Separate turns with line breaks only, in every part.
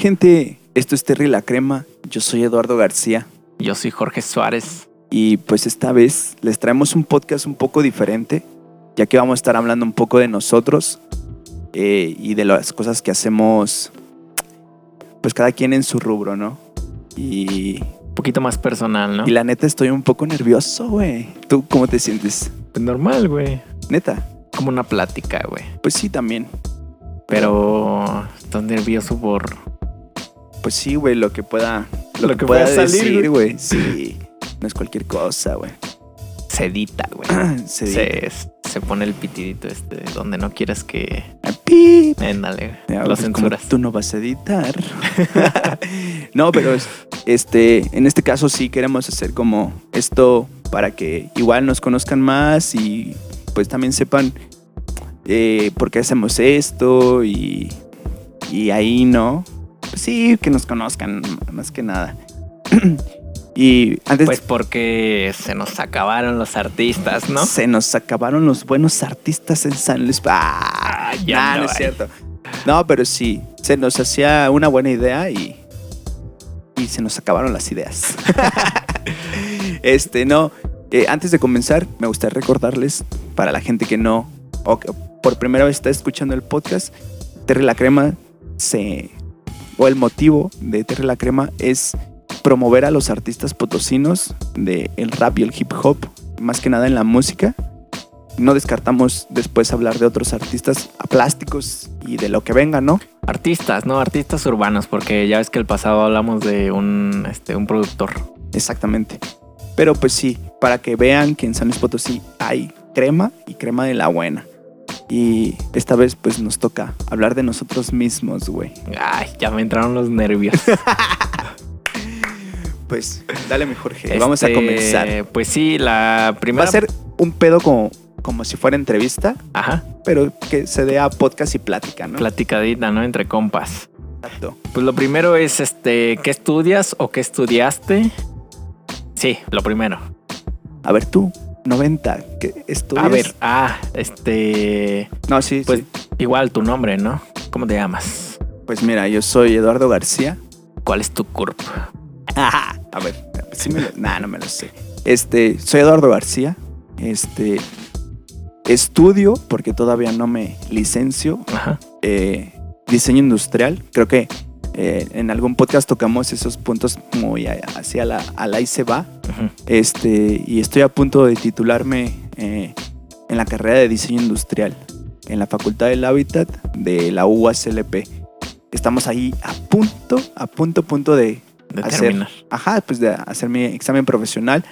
gente? Esto es Terry la Crema. Yo soy Eduardo García.
Yo soy Jorge Suárez.
Y pues esta vez les traemos un podcast un poco diferente, ya que vamos a estar hablando un poco de nosotros eh, y de las cosas que hacemos, pues cada quien en su rubro, ¿no? Y,
Un poquito más personal, ¿no?
y la neta estoy un poco nervioso, güey. ¿Tú cómo te sientes?
Pues normal, güey.
Neta.
Como una plática, güey.
Pues sí, también.
Pero estás nervioso por...
Pues sí, güey, lo que pueda, lo,
Lo
que,
que
pueda
pueda salir,
decir, güey. Sí, no es cualquier cosa, güey.
Sedita, güey.
Se,
Se, se pone el pitidito este donde no quieres que...
Pip.
Éndale,
Ya,
lo censuras.
Tú no vas a editar. no, pero es- este, en este caso sí queremos hacer como esto para que igual nos conozcan más y pues también sepan eh, por qué hacemos esto y, y ahí, ¿no? Pues sí, que nos conozcan más que nada. y antes
Pues porque se nos acabaron los artistas, ¿no?
se nos acabaron los buenos artistas en San Luis. Ah,
ya
nah,
no
no es cierto. No, pero sí, se nos hacía una buena idea y, y se nos acabaron las ideas. este, no. eh, antes de comenzar, me gustaría recordarles para la gente que no, o que por primera vez está escuchando el podcast, Terry la Crema se. O el motivo de Terry la Crema es promover a los artistas potosinos del el rap y el hip hop, más que nada en la música. No descartamos después hablar de otros artistas plásticos y de lo que venga, ¿no?
Artistas, ¿no? Artistas urbanos, porque ya ves que el pasado hablamos de un, este, un productor.
Exactamente. Pero pues sí, para que vean que en San Luis Potosí hay crema y crema de la buena. Y esta vez pues nos toca hablar de nosotros mismos, güey.
Ay, ya me entraron los nervios.
Pues dale mi Jorge, vamos a
Este,
comenzar.
Pues sí, la
Va
primera...
a ser un pedo como, como si fuera entrevista,
Ajá,
pero que se dé a podcast y plática, ¿no?
platicadita, ¿no? Entre compas.
Exacto.
Pues lo primero es, este, ¿qué estudias o qué estudiaste? Sí, lo primero.
A ver tú, 90, ¿qué estudias?
A ver, ah, este...
No, sí,
Pues
sí.
igual tu nombre, ¿no? ¿Cómo te llamas?
Pues mira, yo soy Eduardo García.
¿Cuál es tu CURP?
A ver, sí me lo... Nah, no me lo sé. Este, soy Eduardo García. Este, estudio, porque todavía no me licencio,
Ajá.
eh, diseño industrial. Creo que eh, en algún podcast tocamos esos puntos muy hacia la, a la y se va.
ujú.
Este, y estoy a punto de titularme eh, en la carrera de diseño industrial en la Facultad del Hábitat de la UASLP. Estamos ahí a punto, a punto, punto de,
De
Hacer-
terminar.
ajá, pues de hacer mi examen profesional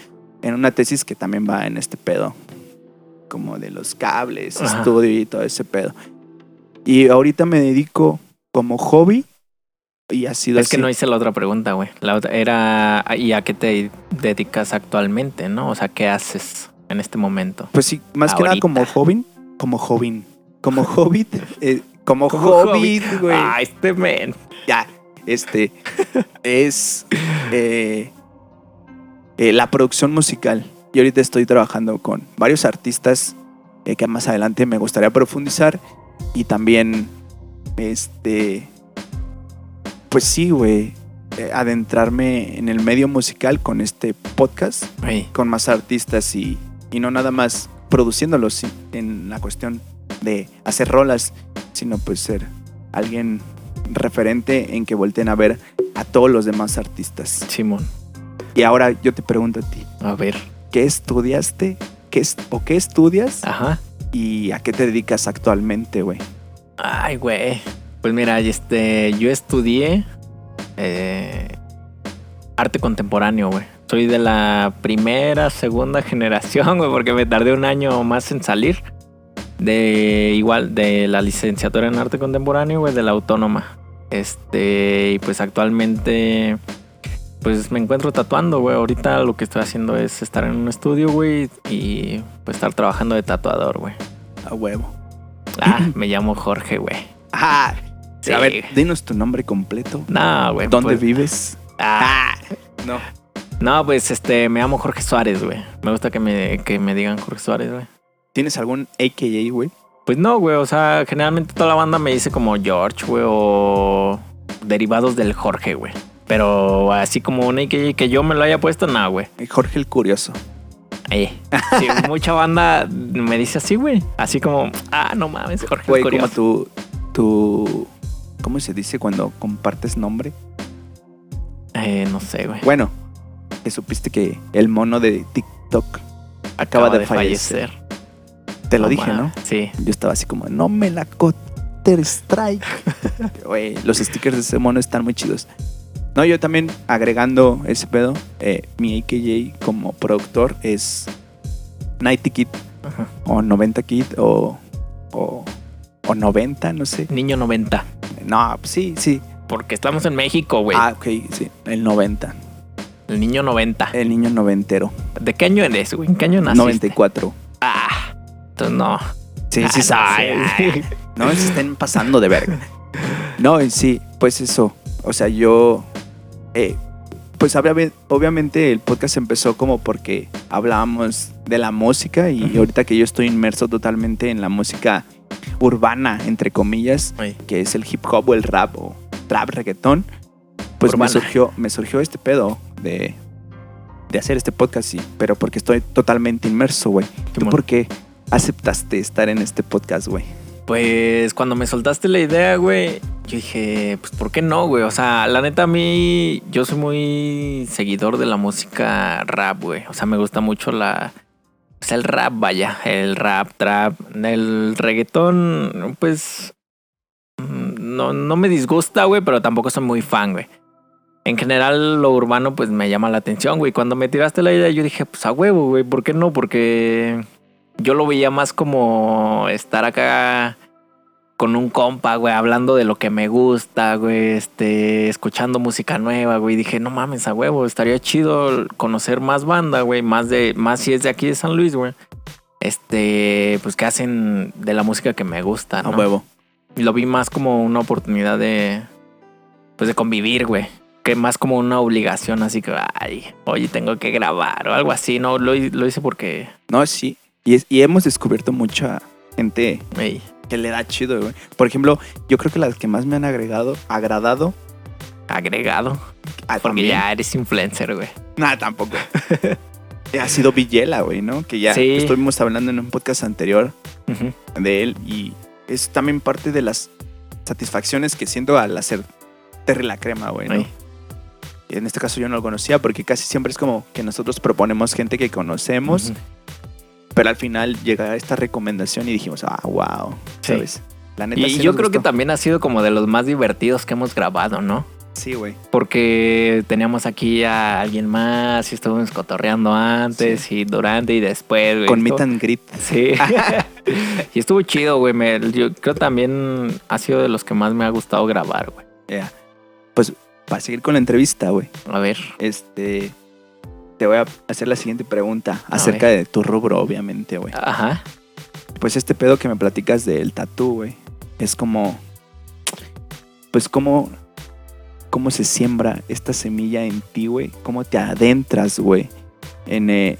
en una tesis que también va en este pedo, como de los cables,
Ajá.
estudio y todo ese pedo. Y ahorita me dedico como hobby y ha sido
Es que no hice la otra pregunta, güey. La otra era, ¿y a qué te dedicas actualmente, no? O sea, ¿qué haces en este momento?
Pues sí, más que nada como joven, como joven, como hobbit, eh, como,
Como
hobbit, güey.
Ah, este men.
Ya, este es eh, eh, la producción musical. Y ahorita estoy trabajando con varios artistas que más adelante me gustaría profundizar. Y también, este, pues sí, güey, eh, adentrarme en el medio musical con este podcast, con más artistas y, y no nada más produciéndolos en la cuestión de hacer rolas, sino pues ser alguien referente en que volteen a ver a todos los demás artistas.
Simón.
Y ahora yo te pregunto a ti,
A ver.
¿qué estudiaste? ¿Qué es, ¿O qué estudias?
Ajá.
¿Y a qué te dedicas actualmente, güey?
Ay, güey. Pues mira, este, yo estudié eh, arte contemporáneo, güey. Soy de la primera, segunda generación, güey, porque me tardé un año más en salir. De igual, de la licenciatura en arte contemporáneo, güey, de la autónoma. Este, y pues actualmente, pues me encuentro tatuando, güey. Ahorita lo que estoy haciendo es estar en un estudio, güey, y pues estar trabajando de tatuador, güey.
A huevo.
Ah, me llamo Jorge, güey.
Ah,
Sí.
A ver, dinos tu nombre completo.
No, güey.
¿Dónde
pues,
vives?
ah,
No.
no, pues este, me llamo Jorge Suárez, güey. Me gusta que me, que me digan Jorge Suárez, güey.
¿Tienes algún AKA, güey?
Pues no, güey. O sea, generalmente toda la banda me dice como George, güey, o derivados del Jorge, güey. Pero así como un AKJ que yo me lo haya puesto, nada, güey.
Jorge el Curioso.
Eh, sí, mucha banda me dice así, güey. Así como, ah, no mames, Jorge
Güey,
el
como
Curioso.
tu, tu... ¿Cómo se dice cuando compartes nombre?
Eh, no sé, güey.
Bueno, que supiste que el mono de TikTok acaba, de, fallecer. Te lo dije, ¿no?
Sí.
Yo estaba así como, no me la Counter Strike. Güey, los stickers de ese mono están muy chidos. No, yo también agregando ese pedo, eh, mi AKJ como productor es 90 Kid
Ajá.
o 90 Kid o, o, o 90, no sé.
Niño 90.
No, sí, sí.
Porque estamos en México, güey.
Ah, ok, sí, el 90.
El niño 90.
El niño noventero.
¿De qué año eres, güey? ¿En qué año naciste?
94.
Ah, entonces no.
Sí, sí, sí.
Ay, ay.
No se estén pasando de verga. No, sí, pues eso. O sea, yo. eh, pues obvia- obviamente el podcast empezó como porque hablábamos de la música y ahorita que yo estoy inmerso totalmente en la música urbana, entre comillas,
Ay,
que es el hip hop o el rap o trap, reggaetón, pues me surgió, me surgió este pedo de, de hacer este podcast, sí, pero porque estoy totalmente inmerso, güey. ¿Tú
Simón.
por qué aceptaste estar en este podcast, güey?
Pues cuando me soltaste la idea, güey, yo dije, pues ¿por qué no, güey? O sea, la neta a mí, yo soy muy seguidor de la música rap, güey. O sea, me gusta mucho la... Sea, el rap, vaya, el rap, trap, el reggaetón, pues... mm, No, no me disgusta, güey, pero tampoco soy muy fan, güey. En general, lo urbano, pues me llama la atención, güey. Cuando me tiraste la idea, yo dije, pues a huevo, güey, ¿por qué no? Porque yo lo veía más como estar acá con un compa, güey, hablando de lo que me gusta, güey, este, escuchando música nueva, güey. Dije, no mames, a huevo, estaría chido conocer más banda, güey, más de, más si es de aquí de San Luis, güey. Este, pues que hacen de la música que me gusta,
A
¿no?
huevo.
Y lo vi más como una oportunidad de, pues de convivir, güey. Que más como una obligación, así que, ay, oye, tengo que grabar o algo así, ¿no? Lo, hi- lo hice porque,
No, sí. Y, es- y hemos descubierto mucha gente
ey,
que le da chido, güey. Por ejemplo, yo creo que las que más me han agregado, agradado.
agregado.
ah,
Porque
también.
ya eres influencer, güey.
Nada, tampoco. ha sido Villela, güey, ¿no? Que ya
Sí.
estuvimos hablando en un podcast anterior de él y es también parte de las satisfacciones que siento al hacer Terry la crema, güey, ¿no?
Ay.
En este caso yo no lo conocía porque casi siempre es como que nosotros proponemos gente que conocemos. Pero al final llega esta recomendación y dijimos, ah, wow,
Sí.
¿sabes? La neta
Y
sí
yo creo que también ha sido como de los más divertidos que hemos grabado, ¿no?
Sí, güey.
Porque teníamos aquí a alguien más y estuvimos cotorreando antes y durante y después, güey.
Con meet and greet.
Sí. y estuvo chido, güey. Yo creo también ha sido de los que más me ha gustado grabar, güey.
Ya. Pues para seguir con la entrevista, güey,
A ver.
este, te voy a hacer la siguiente pregunta acerca de tu rubro, obviamente, güey.
Ajá.
Pues este pedo que me platicas del tatú, güey, es como, pues cómo, cómo se siembra esta semilla en ti, güey, cómo te adentras, güey, en, eh,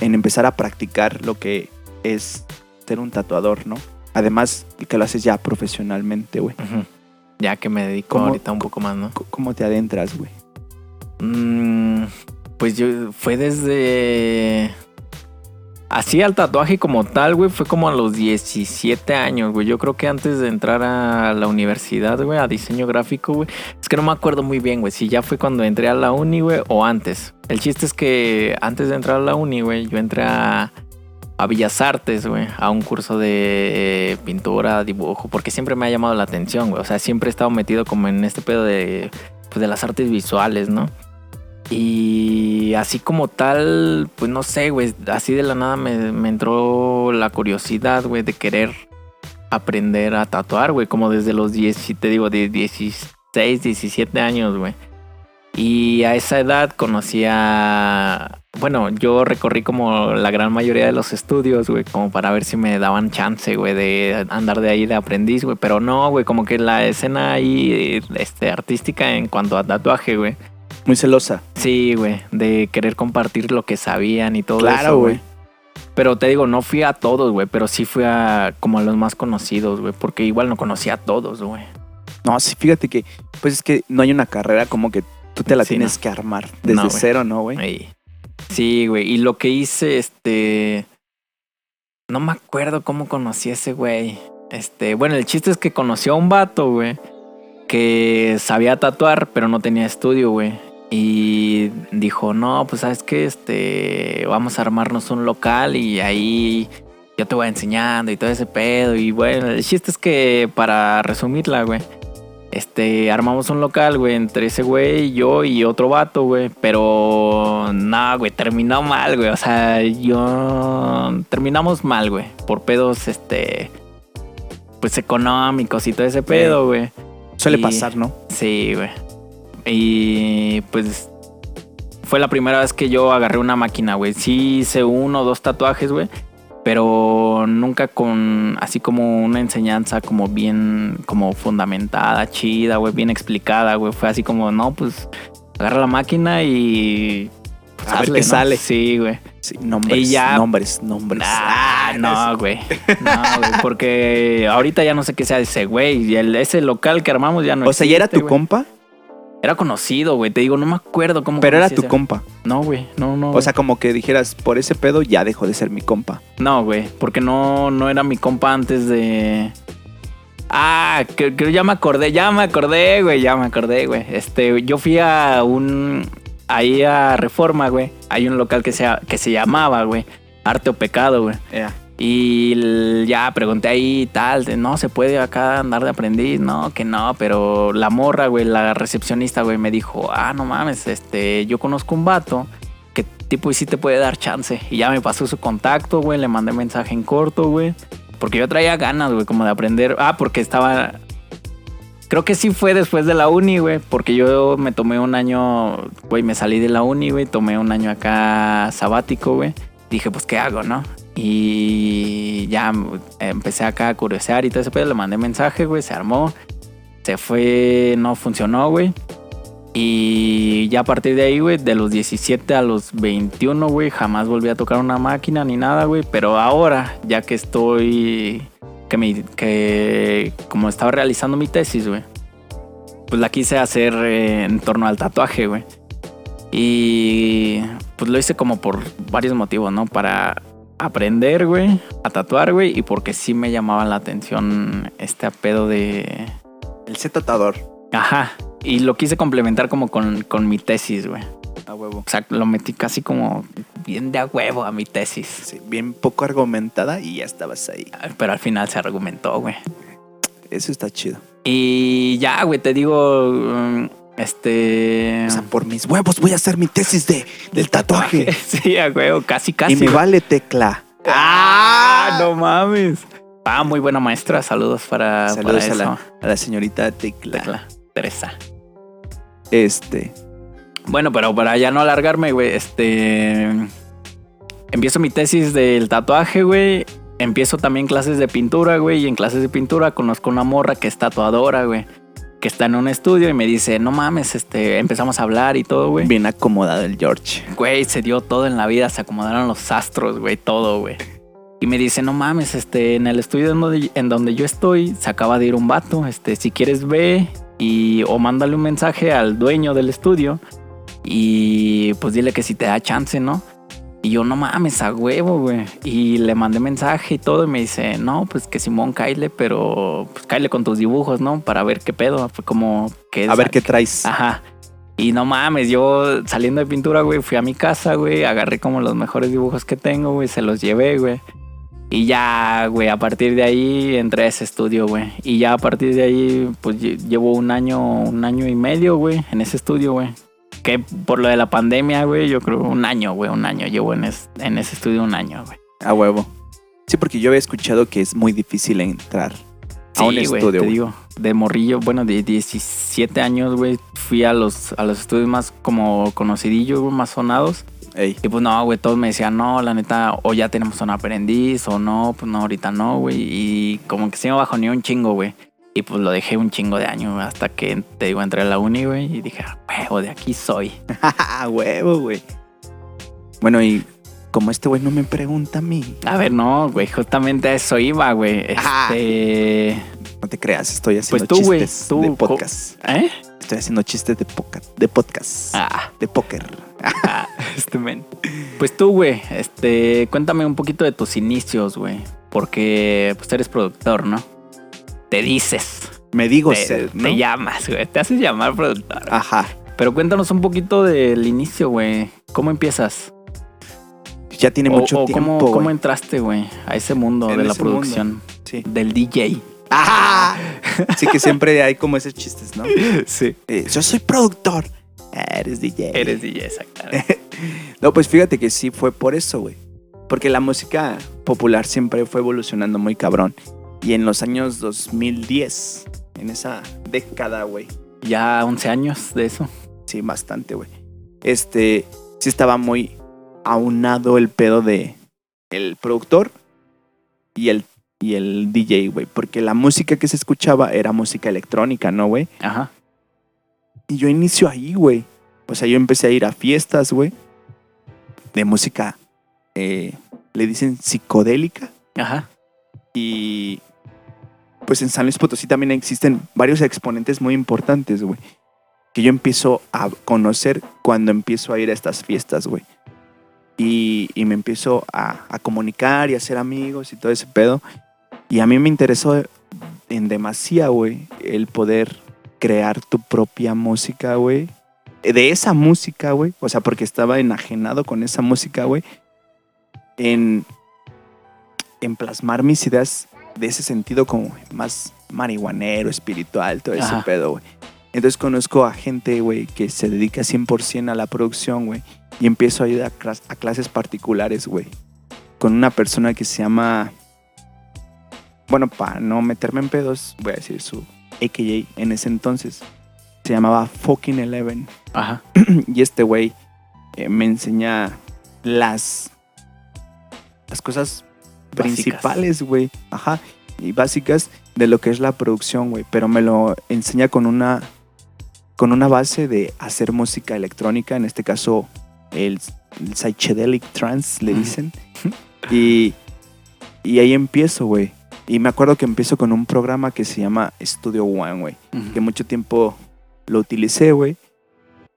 en empezar a practicar lo que es ser un tatuador, ¿no? Además, que lo haces ya profesionalmente, güey.
Ujú. Ya que me dedico
¿Cómo-
ahorita un poco más, ¿no?
¿Cómo te adentras, güey?
Mm, pues yo fue desde así al tatuaje como tal, güey, fue como a los 17 años, güey. Yo creo que antes de entrar a la universidad, güey, a diseño gráfico, güey. Es que no me acuerdo muy bien, güey, si ya fue cuando entré a la uni, güey, o antes. El chiste es que antes de entrar a la uni, güey, yo entré a a Bellas Artes, güey, a un curso de pintura, dibujo, porque siempre me ha llamado la atención, güey. O sea, siempre he estado metido como en este pedo de, pues, de las artes visuales, ¿no? Y así como tal, pues no sé, güey, así de la nada me, entró la curiosidad, güey, de querer aprender a tatuar, güey, como desde los 10, si te digo, de 16, 17 años, güey. Y a esa edad conocía, bueno, yo recorrí como la gran mayoría de los estudios, güey, como para ver si me daban chance, güey, de andar de ahí de aprendiz, güey. Pero no, güey, como que la escena ahí, este, artística en cuanto a tatuaje, güey.
Muy celosa.
Sí, güey, de querer compartir lo que sabían y todo
Claro,
eso,
güey.
güey. Pero te digo, no fui a todos, güey, pero sí fui a como a los más conocidos, güey, porque igual no conocía a todos, güey.
No, sí, fíjate que, pues es que no hay una carrera como que tú te la
Sí,
tienes
no.
que armar desde
No,
cero, ¿no, güey?
Ey. Sí, güey. Y lo que hice, este. No me acuerdo cómo conocí a ese güey. Este, bueno, el chiste es que conoció a un vato, güey, que sabía tatuar, pero no tenía estudio, güey. Y dijo, no, pues sabes qué, este, vamos a armarnos un local y ahí yo te voy enseñando y todo ese pedo. Y bueno, el chiste es que para resumirla, güey, este, armamos un local, güey, entre ese güey, yo y otro vato, güey. Pero, no, güey, terminó mal, güey. O sea, yo... Terminamos mal, güey. Por pedos, este... Pues económicos y todo ese pedo, güey.
Suele
y-
pasar, ¿no?
Sí, güey. Y pues fue la primera vez que yo agarré una máquina, güey. Sí hice uno o dos tatuajes, güey. Pero nunca con así como una enseñanza como bien, como fundamentada, chida, güey, bien explicada, güey. Fue así como, no, pues agarra la máquina y... pues,
A ver qué
¿no?
sale.
Sí, güey.
Sí, nombres,
Y ya-
nombres, nombres.
Ah, no, güey. No, güey. Porque ahorita ya no sé qué sea ese güey. Y el- ese local que armamos ya no
O sea, ¿ya era tu compa?
Era conocido, güey. Te digo, no me acuerdo cómo.
Pero era tu
ese-
compa.
No, güey. No, no.
O sea, como que dijeras, por ese pedo ya dejó de ser mi compa.
no, güey. Porque no, no era mi compa antes de. Ah, que, que ya me acordé, ya me acordé, güey. Ya me acordé, güey. Este, yo fui a un. Ahí a Reforma, güey. Hay un local que se, que se llamaba, güey. Arte o Pecado, güey. Y ya pregunté ahí tal, no se puede acá andar de aprendiz, no, que no, pero la morra, güey, la recepcionista, güey, me dijo, ah, no mames, este, yo conozco un vato que tipo y sí te puede dar chance. Y ya me pasó su contacto, güey, le mandé mensaje en corto, güey, porque yo traía ganas, güey, como de aprender. Ah, porque estaba... Creo que sí fue después de la uni, güey, porque yo me tomé un año, güey, me salí de la uni, güey, tomé un año acá sabático, güey. Dije, pues, ¿qué hago, no? Y ya empecé acá a curiosear y todo ese pedo. Le mandé mensaje, güey. Se armó. Se fue, no funcionó, güey. Y ya a partir de ahí, güey, de los 17 a los 21, güey, jamás volví a tocar una máquina ni nada, güey. Pero ahora, ya que estoy, que, me, que como estaba realizando mi tesis, güey, pues la quise hacer eh, en torno al tatuaje, güey. Y pues lo hice como por varios motivos, ¿no? Para aprender, güey, a tatuar, güey, y porque sí me llamaba la atención este pedo de...
El C tatuador.
Ajá. Y lo quise complementar como con, con mi tesis, güey.
A huevo.
O sea, lo metí casi como bien de a huevo a mi tesis.
Sí, bien poco argumentada y ya estabas ahí.
Pero al final se argumentó, güey.
Eso está chido.
Y ya, güey, te digo, mm, este...
O sea, por mis huevos voy a hacer mi tesis de, del tatuaje.
sí, a huevo, casi, casi.
y me vale tecla.
¡Ah! No mames. Ah, muy buena maestra. Saludos para,
Saludos
para
a la, a la señorita Tecla.
Tecla. Teresa.
Este.
Bueno, pero para ya no alargarme, güey, este. Empiezo mi tesis del tatuaje, güey. Empiezo también clases de pintura, güey. Y en clases de pintura conozco una morra que es tatuadora, güey. Que está en un estudio y me dice, no mames, este, empezamos a hablar y todo, güey.
Bien acomodado el George.
Güey, se dio todo en la vida, se acomodaron los astros, güey, todo, güey. Y me dice, no mames, este, en el estudio en donde, en donde yo estoy, se acaba de ir un vato, este, si quieres ve y o mándale un mensaje al dueño del estudio y pues dile que si te da chance, ¿no? Y yo, no mames, a huevo, güey. Y le mandé mensaje y todo y me dice, no, pues que Simón, caile, pero pues caile con tus dibujos, ¿no? Para ver qué pedo. Fue como que...
A ver qué traes.
Ajá. Y no mames, yo saliendo de pintura, güey, fui a mi casa, güey, agarré como los mejores dibujos que tengo, güey, se los llevé, güey. Y ya, güey, a partir de ahí entré a ese estudio, güey. Y ya a partir de ahí, pues lle- llevo un año, un año y medio, güey, en ese estudio, güey. Que por lo de la pandemia, güey, yo creo un año, güey, un año. Llevo en, es- en ese estudio un año, güey.
A huevo. Sí, porque yo había escuchado que es muy difícil entrar a un
Sí, güey,
estudio.
te digo, de morrillo, bueno, de 17 años, güey, fui a los, a los estudios más como conocidillos, más sonados.
Ey,
Y pues no, güey, todos me decían, no, la neta, o ya tenemos un aprendiz, o no, pues no, ahorita no, güey. Y como que sí me bajoneó un chingo, güey. Y pues lo dejé un chingo de güey, hasta que, te digo, entré a la uni, güey, y dije, "Ah, huevo, de aquí soy.
huevo, güey. Bueno, y como este güey no me pregunta a mí.
A ver, no, güey, justamente a eso iba, güey. Este...
No te creas, estoy haciendo
Pues tú,
chistes
tú,
de podcast.
¿Eh?
Estoy haciendo chistes de, poca- de podcast.
Ah,
De póker.
ah, este men. Pues tú, güey, este, cuéntame un poquito de tus inicios, güey. Porque pues eres productor, ¿no? Te dices.
Me digo
te,
ser,
te llamas, güey. Te haces llamar productor.
Ajá.
Pero cuéntanos un poquito del inicio, güey. ¿Cómo empiezas?
Ya tiene
O-
mucho
o
tiempo.
¿cómo, entraste, güey, a ese mundo
En
de la
mundo.
producción?
Sí.
Del DJ.
¡Ah! Sí que siempre hay como esos chistes, ¿no?
Sí.
Eh, yo soy productor. Ah, Eres DJ.
Eres DJ, exactamente.
No, pues fíjate que sí fue por eso, güey. Porque la música popular siempre fue evolucionando muy cabrón. Y en los años 2010, en esa década, güey,
ya 11 años de eso.
sí, bastante, güey. Este, sí estaba muy aunado el pedo de el productor y el, y el DJ, güey. Porque la música que se escuchaba era música electrónica, ¿no, güey?
Ajá.
Y yo inicio ahí, güey. O sea, yo empecé a ir a fiestas, güey. De música, eh, le dicen psicodélica.
Ajá.
Y pues en San Luis Potosí también existen varios exponentes muy importantes, güey. Que yo empiezo a conocer cuando empiezo a ir a estas fiestas, güey. Y, me empiezo a, comunicar y a hacer amigos y todo ese pedo. Y a mí me interesó en demasía, güey, el poder crear tu propia música, güey. De esa música, güey. O sea, porque estaba enajenado con esa música, güey. En, en plasmar mis ideas de ese sentido como más marihuanero, espiritual, todo ese pedo, güey. Entonces conozco a gente, güey, que se dedica 100% a la producción, güey. Y empiezo a ir a, clas- a clases particulares, güey. Con una persona que se llama... Bueno, para no meterme en pedos, voy a decir su AKJ en ese entonces. Se llamaba Fucking Eleven.
Ajá.
Y este güey eh, me enseña las, las cosas. Principales, güey. Ajá. Y básicas de lo que es la producción, güey. Pero me lo enseña con una, con una base de hacer música electrónica. En este caso, el, el psychedelic trance, le dicen. Y, y ahí empiezo, güey. Y me acuerdo que empiezo con un programa que se llama Studio One, güey
Ujú.
que mucho tiempo lo utilicé, güey.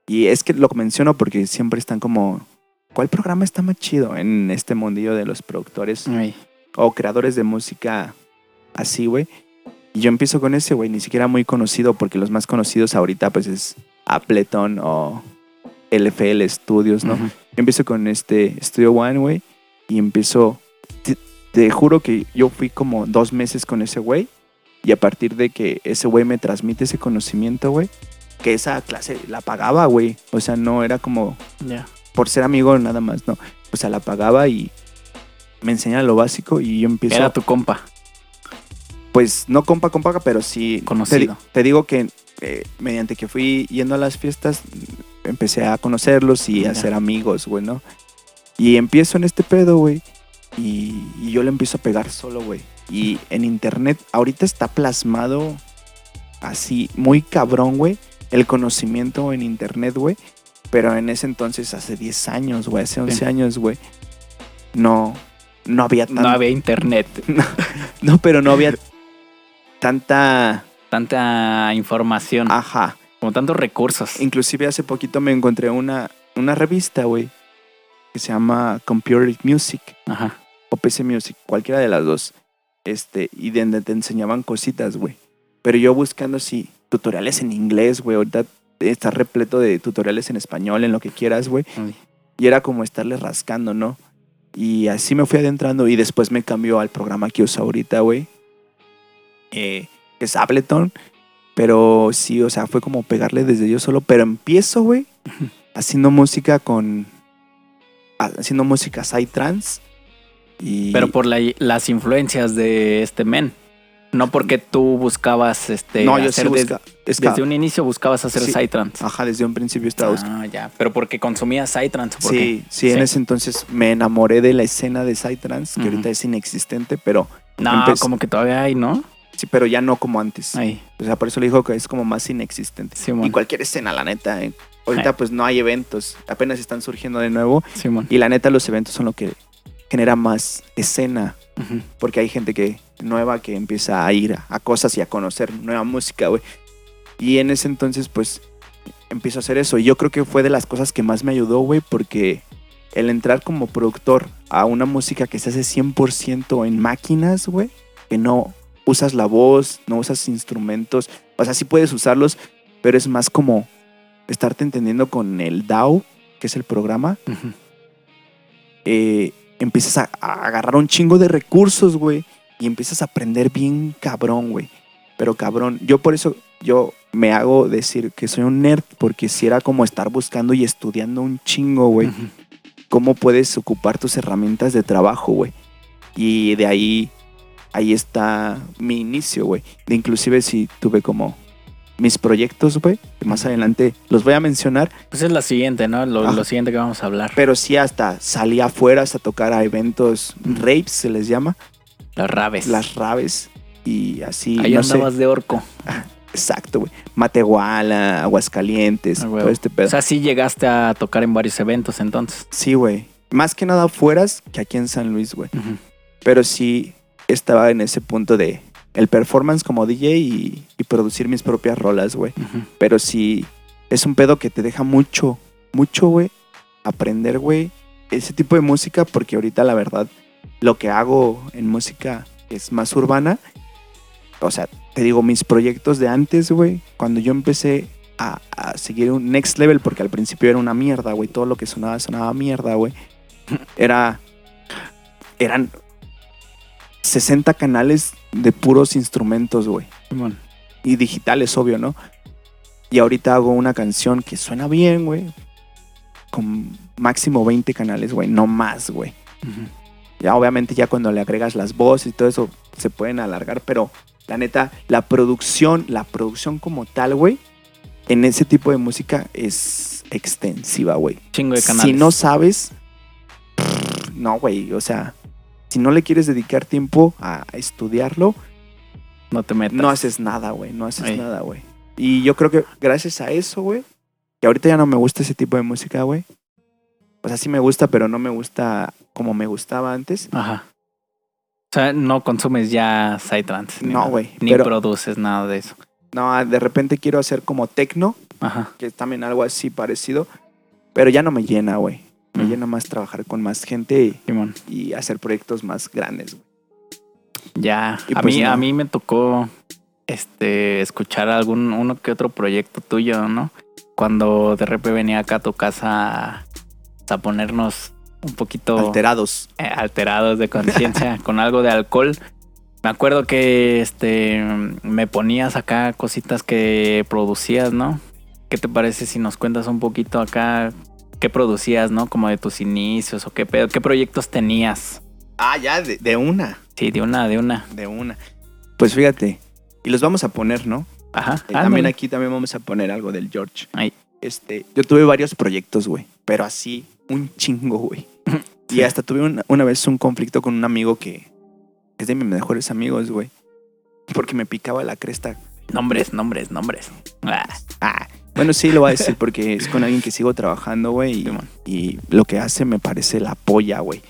Y es que lo menciono porque siempre están como, ¿cuál programa está más chido en este mundillo de los productores
Ay,
o creadores de música así, güey? Y yo empiezo con ese, güey, ni siquiera muy conocido porque los más conocidos ahorita pues es Appleton o LFL Studios, ¿no? Yo empiezo con este Studio One, güey, y empiezo. Te, te juro que yo fui como dos meses con ese güey, y a partir de que ese güey me transmite ese conocimiento, güey, que esa clase la pagaba, güey. O sea, no era como por ser amigo nada más, no. O sea, la pagaba y me enseña lo básico y yo empiezo.
Era tu compa.
Pues no compa, compa, pero sí.
Conocido.
Te, te digo que eh, mediante que fui yendo a las fiestas, empecé a conocerlos y a ser amigos, güey, ¿no? Y empiezo en este pedo, güey. Y, y yo le empiezo a pegar solo, güey. Y en internet, ahorita está plasmado así, muy cabrón, güey. El conocimiento en internet, güey. Pero en ese entonces, hace 10 años, güey, hace 11
Sí.
años, güey. No, no había tan...
No había internet.
no, pero no había tanta...
Tanta información.
Ajá.
Como tantos recursos.
Inclusive hace poquito me encontré una, una revista, güey, que se llama Computer Music
Ajá.
o PC Music, cualquiera de las dos. Este, y donde te enseñaban cositas, güey. Pero yo buscando así tutoriales en inglés, güey, ahorita está repleto de tutoriales en español, en lo que quieras, güey. Y era como estarle rascando, ¿no? Y así me fui adentrando y después me cambió al programa que uso ahorita, güey. Eh, que es Ableton. Pero sí, o sea, fue como pegarle desde yo solo. Pero empiezo, güey, haciendo música con... Haciendo música psytrance. Y...
Pero por la- las influencias de este men. No porque tú buscabas este.
no, yo sí
hacer
busca...
desde un inicio buscabas hacer
Sí.
Psytrance.
Ajá, desde un principio estaba buscando.
Ah, ya. Pero porque consumías Psytrance. ¿o por
Sí, sí, en
Sí.
ese entonces me enamoré de la escena de Psytrance, que ahorita es inexistente, pero?
No, como que todavía hay, ¿no?
sí, pero ya no como antes.
Ahí.
O sea, por eso le dijo que es como más inexistente.
Simón.
Y cualquier escena, la neta. eh, Ahorita pues no hay eventos, apenas están surgiendo de nuevo.
Simón.
Y la neta los eventos son lo que genera más escena Porque hay gente que nueva que empieza a ir a, cosas y a conocer nueva música, güey. Y en ese entonces, pues, empiezo a hacer eso. Y yo creo que fue de las cosas que más me ayudó, güey, porque el entrar como productor a una música que se hace 100% en máquinas, güey, que no usas la voz, no usas instrumentos, o sea, sí puedes usarlos, pero es más como estarte entendiendo con el DAW, que es el programa, eh, empiezas a, a agarrar un chingo de recursos, güey, y empiezas a aprender bien cabrón, güey. Pero cabrón, yo por eso, yo me hago decir que soy un nerd, porque si era como estar buscando y estudiando un chingo, güey, cómo puedes ocupar tus herramientas de trabajo, güey. Y de ahí, ahí está mi inicio, güey. De inclusive si tuve como mis proyectos, güey, que más adelante los voy a mencionar,
Pues es la siguiente, ¿no? Lo, siguiente que vamos a hablar.
pero sí hasta salí afuera hasta tocar a eventos, rapes se les llama,
Las raves.
las raves y así,
Ahí
no sé,
andabas de orco.
exacto, güey. Matehuala, Aguascalientes,
Ah,
todo este pedo.
O sea, sí llegaste a tocar en varios eventos entonces.
sí, güey. Más que nada afueras que aquí en San Luis, güey. Pero sí estaba en ese punto de el performance como DJ y, y producir mis propias rolas, güey. Pero sí es un pedo que te deja mucho, mucho, güey, aprender, güey, ese tipo de música, porque ahorita la verdad, lo que hago en música es más urbana. O sea, te digo, mis proyectos de antes, güey, cuando yo empecé a, a seguir un next level, porque al principio era una mierda, güey, todo lo que sonaba sonaba mierda, güey. Era, eran 60 canales de puros instrumentos, güey y digitales, obvio, ¿no? Y ahorita hago una canción que suena bien, güey. Con máximo 20 canales, güey, no más, güey. Ya obviamente ya cuando le agregas las voces y todo eso se pueden alargar, pero la neta, la producción, la producción como tal, güey, en ese tipo de música es extensiva, güey.
Chingo de canales.
Si no sabes, no, güey, o sea, si no le quieres dedicar tiempo a estudiarlo,
no te metas.
no haces nada, güey. No haces nada, güey. Y yo creo que gracias a eso, güey, que ahorita ya no me gusta ese tipo de música, güey. O sea, sí me gusta, pero no me gusta como me gustaba antes.
Ajá. O sea, no consumes ya Psytrance.
No, güey,
Ni produces nada de eso.
No, de repente quiero hacer como tecno,
Ajá.
que es también algo así parecido, pero ya no me llena, güey. Me llena más trabajar con más gente y, y hacer proyectos más grandes, güey.
Ya.
Y
a
pues
mí,
no.
a mí me tocó este escuchar algún uno que otro proyecto tuyo, ¿no? Cuando de repente venía acá a tu casa a, a ponernos un poquito
Alterados.
eh, alterados de conciencia con algo de alcohol. Me acuerdo que este me ponías acá cositas que producías, ¿no? ¿Qué te parece si nos cuentas un poquito acá qué producías, ¿no? Como de tus inicios o qué pedo, qué proyectos tenías.
Ah, ya, de, de una.
Sí, de una, de una.
De una. Pues fíjate. Y los vamos a poner, ¿no?
Ajá.
Y también aquí también vamos a poner algo del George.
Ahí.
Este, yo tuve varios proyectos, güey. Pero así, un chingo, güey. Y hasta tuve una, una vez un conflicto con un amigo que es de mis mejores amigos, güey. Porque me picaba la cresta.
Nombres, nombres, nombres. Ah,
Ah, bueno, sí lo voy a decir porque es con alguien que sigo trabajando, güey. Y, lo que hace me parece la polla, güey.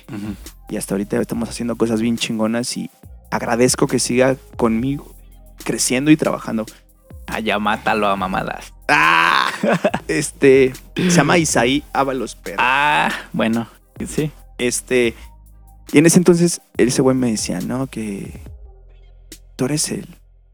Y hasta ahorita estamos haciendo cosas bien chingonas y agradezco que siga conmigo creciendo y trabajando.
Ah, ya mátalo a mamadas.
Ah, este se llama Isaí Ábalos Perro.
Ah, bueno, sí.
Este, y en ese entonces ese güey me decía, no, que tú eres el,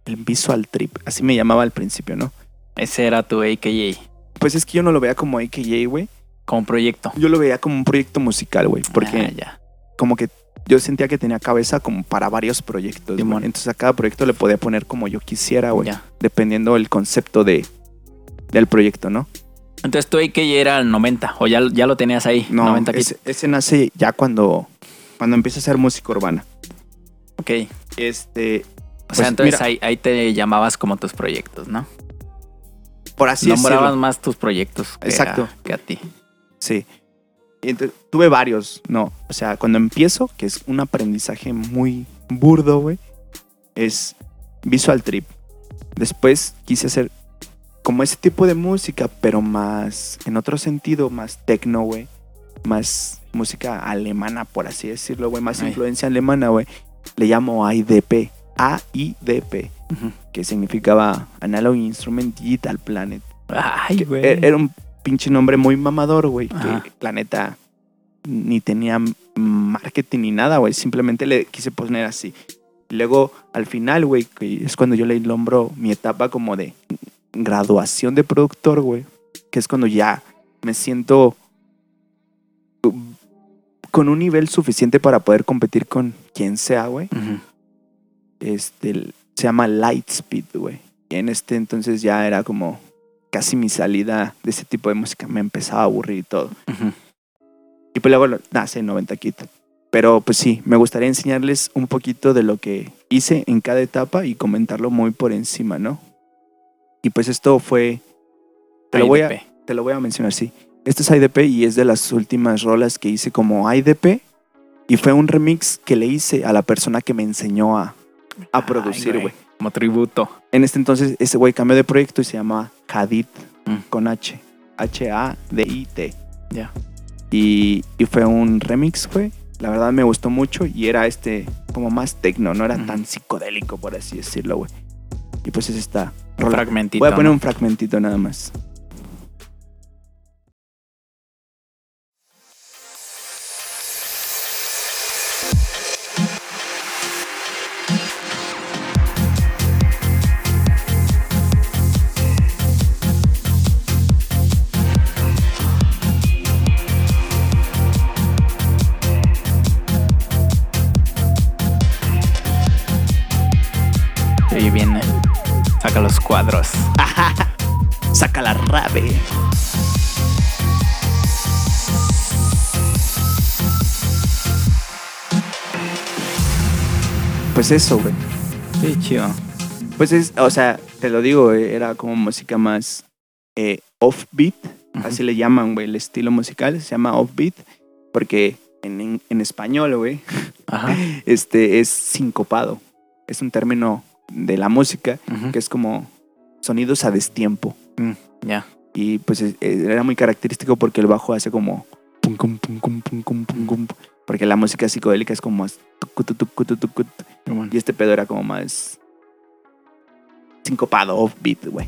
el visual trip. Así me llamaba al principio, ¿no?
Ese era tu AKA
Pues es que yo no lo veía como AKJ, güey.
como proyecto.
Yo lo veía como un proyecto musical, güey. Porque
Ah, ya.
como que yo sentía que tenía cabeza como para varios proyectos. Entonces a cada proyecto le podía poner como yo quisiera, güey. Dependiendo del concepto de, del proyecto, ¿no?
Entonces tu AKA era el 90 o ya, ya lo tenías ahí.
No,
90 kits.
ese, ese nace ya cuando, cuando empieza a ser música urbana.
Ok.
Este,
O sea,
Pues,
entonces
mira.
ahí, ahí te llamabas como tus proyectos, ¿no?
Por así
Nombrabas
decirlo.
más tus proyectos que,
Exacto.
A, que a ti.
Sí. Y entonces, tuve varios, no. O sea, cuando empiezo, que es un aprendizaje muy burdo, güey, es visual trip. Después quise hacer como ese tipo de música, pero más, en otro sentido, más techno, güey. Más música alemana, por así decirlo, güey, más
Ay.
influencia alemana, güey. Le llamo AIDP, AIDP,
Ujú.
Que significaba Analog Instrument Digital Planet.
Ay, güey.
e- Era un pinche nombre muy mamador, güey, que la neta ni tenía marketing ni nada, güey. Simplemente le quise poner así. Y luego, al final, güey, que es cuando yo le nombro mi etapa como de graduación de productor, güey. Que es cuando ya me siento con un nivel suficiente para poder competir con quien sea, güey.
Ujú.
Este, el- se llama Lightspeed, güey. Y en este entonces ya era como casi mi salida de ese tipo de música. Me empezaba a aburrir y todo.
Ujú.
Y pues luego nace 90 Kit. Pero pues sí, me gustaría enseñarles un poquito de lo que hice en cada etapa y comentarlo muy por encima, ¿no? Y pues esto fue... Te lo voy a, te lo voy a mencionar, sí. Este es IDP y es de las últimas rolas que hice como IDP. Y fue un remix que le hice a la persona que me enseñó a, a producir, güey.
Como tributo.
En este entonces, ese güey cambió de proyecto y se llama Hadid
Mm.
con H. H-A-D-I-T.
Ya.
Y, y fue un remix, güey. La verdad me gustó mucho y era este como más tecno, no era tan psicodélico, por así decirlo, güey. Y pues es esta
Un
rola.
fragmentito.
Voy a poner
¿no?
un fragmentito nada más. Pues eso, güey.
Sí, chido.
Pues es, o sea, te lo digo, eh, era como música más eh, offbeat, así le llaman, güey, el estilo musical se llama offbeat, porque en, en- en español, güey,
Ajá.
este es sincopado. Es un término de la música que es como sonidos a destiempo.
Ya.
Y pues es- eh, era muy característico porque el bajo hace como pum, pum, pum, pum, cum, porque la música psicodélica es como más y este pedo era como más sincopado, offbeat, güey.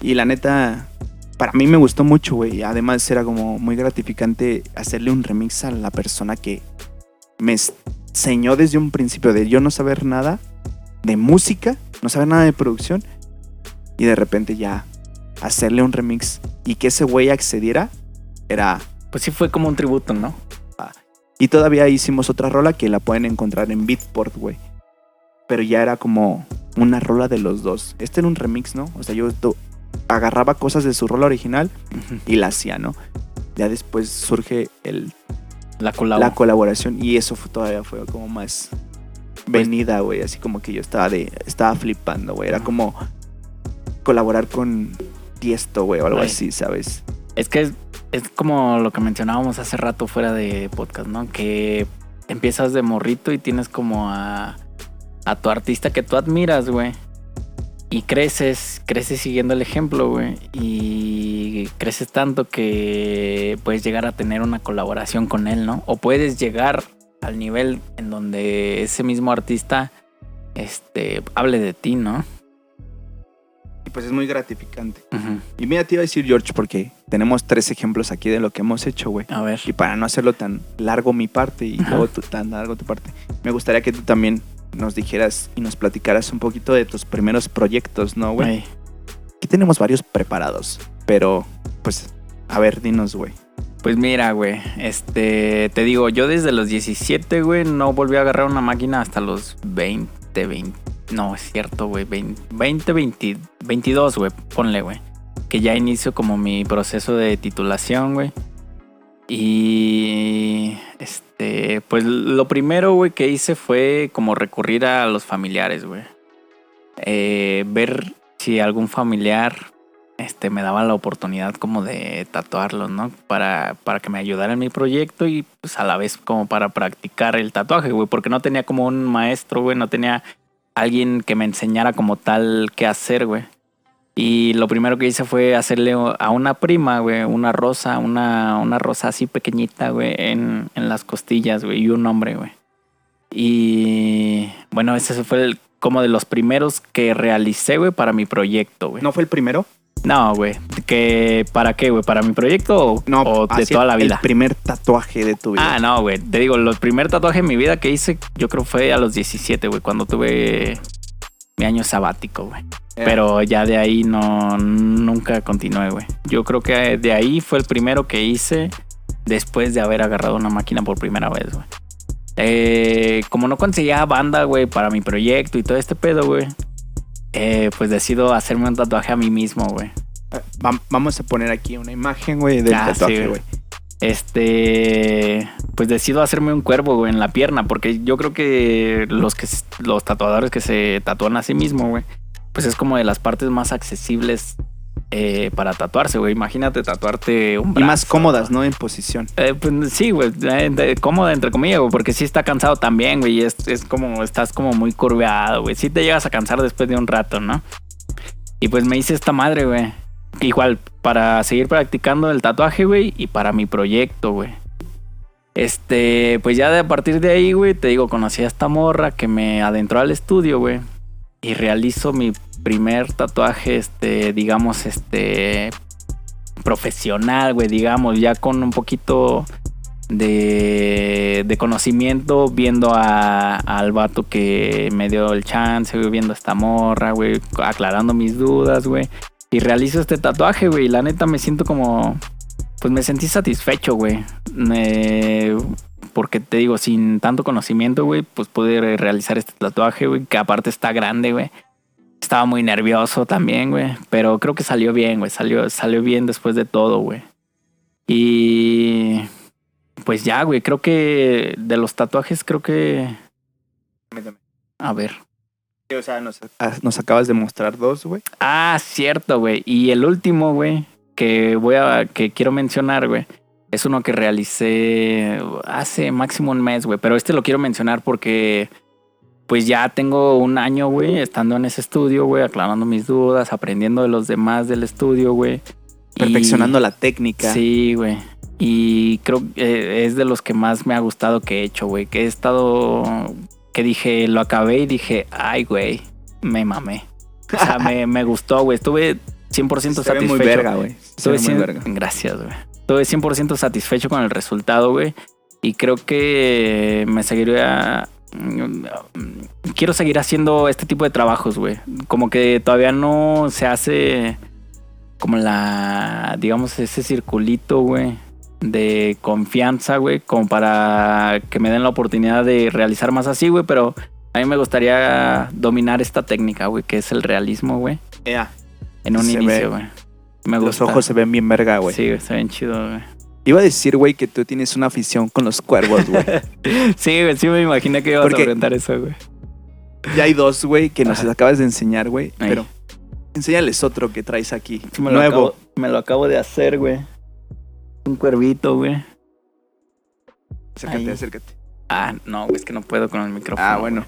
Y la neta, para mí me gustó mucho, güey. Además era como muy gratificante hacerle un remix a la persona que me enseñó desde un principio de yo no saber nada de música, no saber nada de producción. Y de repente ya hacerle un remix y que ese güey accediera era...
Pues sí fue como un tributo, ¿no?
Y todavía hicimos otra rola que la pueden encontrar en Beatport, güey. Pero ya era como una rola de los dos. Este era un remix, ¿no? O sea, yo agarraba cosas de su rola original y la hacía, ¿no? Ya después surge el,
La colabo.
la colaboración y eso fue, todavía fue como más
Pues
venida, güey. Así como que yo estaba de estaba flipando, güey. Era como colaborar con Tiesto, güey, o algo
Ay.
así, ¿sabes?
Es que es, como lo que mencionábamos hace rato fuera de podcast, ¿no? Que empiezas de morrito y tienes como a, a tu artista que tú admiras, güey. Y creces, creces siguiendo el ejemplo, güey. Y creces tanto que puedes llegar a tener una colaboración con él, ¿no? O puedes llegar al nivel en donde ese mismo artista este, hable de ti, ¿no?
Pues es muy gratificante. Y mira, te iba a decir, George, porque tenemos tres ejemplos aquí de lo que hemos hecho, güey.
A ver.
Y para no hacerlo tan largo mi parte y luego tú- tan largo tu parte, me gustaría que tú también nos dijeras y nos platicaras un poquito de tus primeros proyectos, ¿no, güey? Aquí tenemos varios preparados, pero pues, a ver, dinos, güey.
Pues mira, güey, este, te digo, yo desde los 17, güey, no volví a agarrar una máquina hasta los 20, 20, no, es cierto, güey, 20, 20, 20, 22, güey, ponle, güey, que ya inicio como mi proceso de titulación, güey. Y, este, pues lo primero, güey, que hice fue como recurrir a los familiares, güey. Eh, ver si algún familiar este, me daba la oportunidad como de tatuarlo, ¿no? Para, para que me ayudara en mi proyecto y pues a la vez como para practicar el tatuaje, güey, porque no tenía como un maestro, güey, no tenía alguien que me enseñara como tal qué hacer, güey. Y lo primero que hice fue hacerle a una prima, güey, una rosa, una, una rosa así pequeñita, güey, en, en las costillas, güey, y un nombre, güey. Y bueno, ese fue como de los primeros que realicé, güey, para mi proyecto, güey.
¿No fue el primero?
No, güey. ¿Que ¿Para qué, güey? ¿Para mi proyecto o,
No,
o de toda la vida?
El primer tatuaje de tu vida.
Ah, no, güey. Te digo, el primer tatuaje en mi vida que hice, yo creo fue a los 17, güey, cuando tuve mi año sabático, güey.
Eh,
Pero ya de ahí no, nunca continué, güey. Yo creo que de ahí fue el primero que hice después de haber agarrado una máquina por primera vez, güey. Eh, como no conseguía banda, güey, para mi proyecto y todo este pedo, güey, eh, pues decido hacerme un tatuaje a mí mismo, güey.
eh, va- vamos a poner aquí una imagen, güey, del
Ah,
tatuaje,
güey. Este, pues decido hacerme un cuervo, güey, en la pierna, porque yo creo que los que los tatuadores que se tatúan a sí mismo, güey, pues es como de las partes más accesibles eh, para tatuarse, güey. Imagínate tatuarte un
Y
brazo.
más cómodas, ¿no? En posición.
Eh, pues sí, güey, eh, cómoda entre comillas, güey, porque sí está cansado también, güey, y es, es como, estás como muy curveado, güey. Sí te llegas a cansar después de un rato, ¿no? Y pues me hice esta madre, güey. Igual, para seguir practicando el tatuaje, güey, y para mi proyecto, güey. Este, pues ya de a partir de ahí, güey, te digo, conocí a esta morra que me adentró al estudio, güey. Y realizo mi primer tatuaje, este, digamos, este, profesional, güey, digamos, ya con un poquito de, de conocimiento, viendo a- al vato que me dio el chance, güey, viendo esta morra, güey, aclarando mis dudas, güey. Y realizo este tatuaje, güey, y la neta me siento como, pues me sentí satisfecho, güey. Porque te digo, sin tanto conocimiento, güey, pues pude realizar este tatuaje, güey, que aparte está grande, güey. Estaba muy nervioso también, güey. Pero creo que salió bien, güey. Salió, salió bien después de todo, güey. Y pues ya, güey. Creo que de los tatuajes, creo que. A ver.
O sea, nos, ah, nos acabas de mostrar dos, güey.
Ah, cierto, güey. Y el último, güey, que voy a. que quiero mencionar, güey. Es uno que realicé hace máximo un mes, güey. Pero este lo quiero mencionar porque. Pues ya tengo un año, güey, estando en ese estudio, güey, aclarando mis dudas, aprendiendo de los demás del estudio, güey. Y-
Perfeccionando la técnica.
Sí, güey. Y creo que es de los que más me ha gustado que he hecho, güey. Que he estado. Que dije, lo acabé y dije, ay, güey, me mamé. O sea, me, me gustó, güey. Estuve 100%
Se ve
satisfecho.
muy verga, güey.
Estuve
ve muy
100
verga.
Gracias, güey. Estuve 100% satisfecho con el resultado, güey. Y creo que me seguiría... Quiero seguir haciendo este tipo de trabajos, güey. Como que todavía no se hace como la, digamos, ese circulito, güey, de confianza, güey, como para que me den la oportunidad de realizar más así, güey, pero a mí me gustaría dominar esta técnica, güey, que es el realismo, güey,
Ya,
en un
Se
inicio, güey. Me
Los
gusta.
ojos se ven bien verga, güey.
Sí, güey, está bien chido, güey.
Iba a decir, güey, que tú tienes una afición con los cuervos, güey.
Sí, güey, sí me imaginé que ibas
Porque-
a preguntar eso, güey.
ya hay dos, güey, que nos
Ajá.
acabas de enseñar, güey. Pero enséñales otro que traes aquí.
Sí, me lo
Nuevo.
acabo- me lo acabo de hacer, güey. Un cuervito, güey.
Acércate,
Ahí.
acércate.
Ah, no, güey, es que no puedo con el micrófono.
Ah, bueno.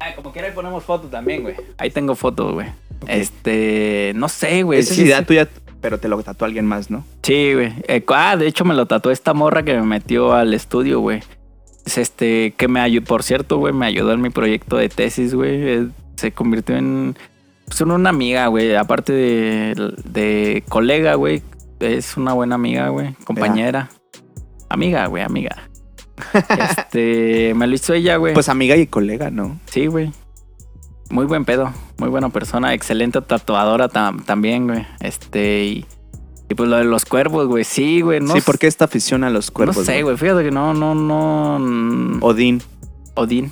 Ah, como quiera ponemos foto también, güey. Ahí tengo fotos, güey. Este, no sé, güey.
Esa es idea tuya, pero te lo tatuó alguien más, ¿no?
Sí, güey. Eh, ah, de hecho me lo tatuó esta morra que me metió al estudio, güey. Es este, que me ayudó, por cierto, güey, me ayudó en mi proyecto de tesis, güey. Eh, Se convirtió en, pues, en una amiga, güey. Aparte de, de colega, güey. Es una buena amiga, güey. Compañera. Amiga, güey, amiga. este, me lo hizo ella, güey.
Pues amiga y colega, ¿no?
Sí, güey. Muy buen pedo. Muy buena persona. Excelente tatuadora tam- también, güey. Este, y, y pues lo de los cuervos, güey. Sí, güey. No
sí, ¿por qué esta afición a los cuervos?
no sé, güey. Fíjate que no, no, no. mm,
Odín.
Odín.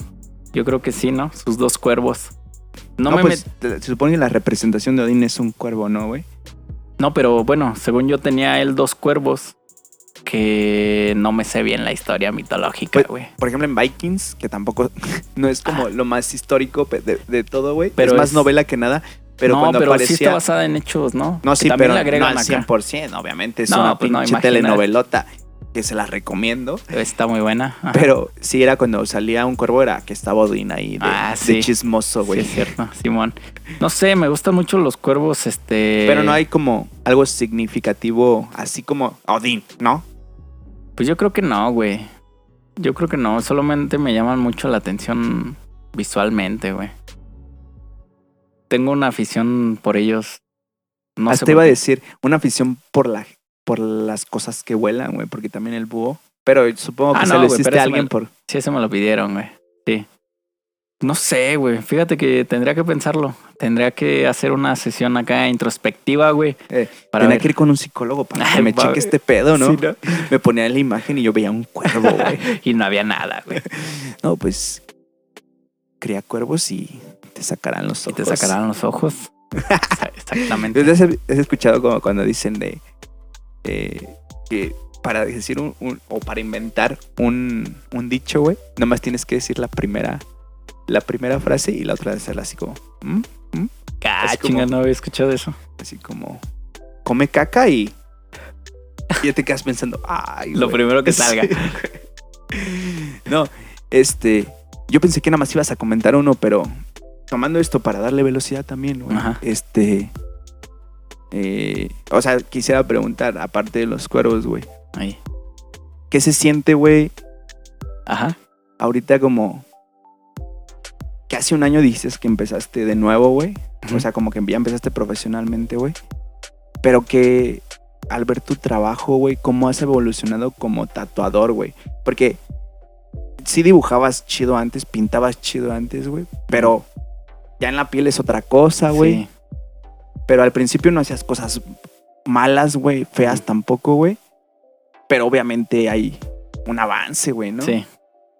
Yo creo que sí, ¿no? Sus dos cuervos. No,
No,
me
pues
met-
se supone que la representación de Odín es un cuervo, ¿no, güey?
No, pero bueno, según yo tenía él dos cuervos. Que no me sé bien la historia mitológica,
Pues,
güey.
Por ejemplo, en Vikings, que tampoco no es como lo más histórico de, de todo, güey.
Ah. Pero
es más
es-
novela que nada. Pero
no,
cuando
pero sí
aparecía...
está basada en hechos, ¿no?
No, sí, pero no al
acá.
100%, obviamente. Es
No,
una
pues
pinche telenovelota. que se las recomiendo.
Está muy buena. Ajá.
Pero sí era cuando salía un cuervo, era que estaba Odín ahí de,
Ah,
de
sí.
chismoso,
Sí,
güey.
es cierto, Simón. No sé, me gustan mucho los cuervos, este...
Pero no hay como algo significativo, así como Odín, ¿no?
Pues yo creo que no, güey. Yo creo que no, solamente me llaman mucho la atención visualmente, güey. Tengo una afición por ellos. No sé
Hasta
por
iba a decir, una afición por la por las cosas que vuelan, güey, porque también el búho. Pero supongo que
Ah,
se
no,
lo
güey,
hiciste
pero
a alguien
me-
por.
Sí, eso me lo pidieron, güey. Sí. No sé, güey. Fíjate que tendría que pensarlo. Tendría que hacer una sesión acá introspectiva, güey.
Eh,
Para ver.
que ir con un psicólogo para que me
Va,
cheque este pedo, ¿no?
Sí, ¿no?
Me ponía la imagen y yo veía un cuervo, güey.
Y no había nada, güey.
No, pues cría cuervos y te sacarán los
Y
ojos.
te sacarán los ojos. Exa- Exactamente.
Has escuchado como cuando dicen de que para decir un, un- o para inventar un, un dicho, güey, nomás tienes que decir la primera la primera frase y la otra hacerla así como ¿mm? ¿mm? Como-
no había escuchado eso.
así como come caca y y ya te quedas pensando, ay,
Lo
güey".
primero que salga.
Sí, no, este, yo pensé que nada más ibas a comentar uno, pero tomando esto para darle velocidad también, güey.
Ajá.
Este, eh, o sea, quisiera preguntar, aparte de los cuervos, güey,
Ahí.
¿qué se siente, güey,
Ajá.
ahorita como hace un año dices que empezaste de nuevo, güey? O sea, como que ya empezaste profesionalmente, güey. Pero que al ver tu trabajo, güey, cómo has evolucionado como tatuador, güey. Porque sí dibujabas chido antes, pintabas chido antes, güey. Pero ya en la piel es otra cosa, güey.
Sí.
Pero al principio no hacías cosas malas, güey, feas tampoco, güey. Pero obviamente hay un avance, güey, ¿no?
Sí.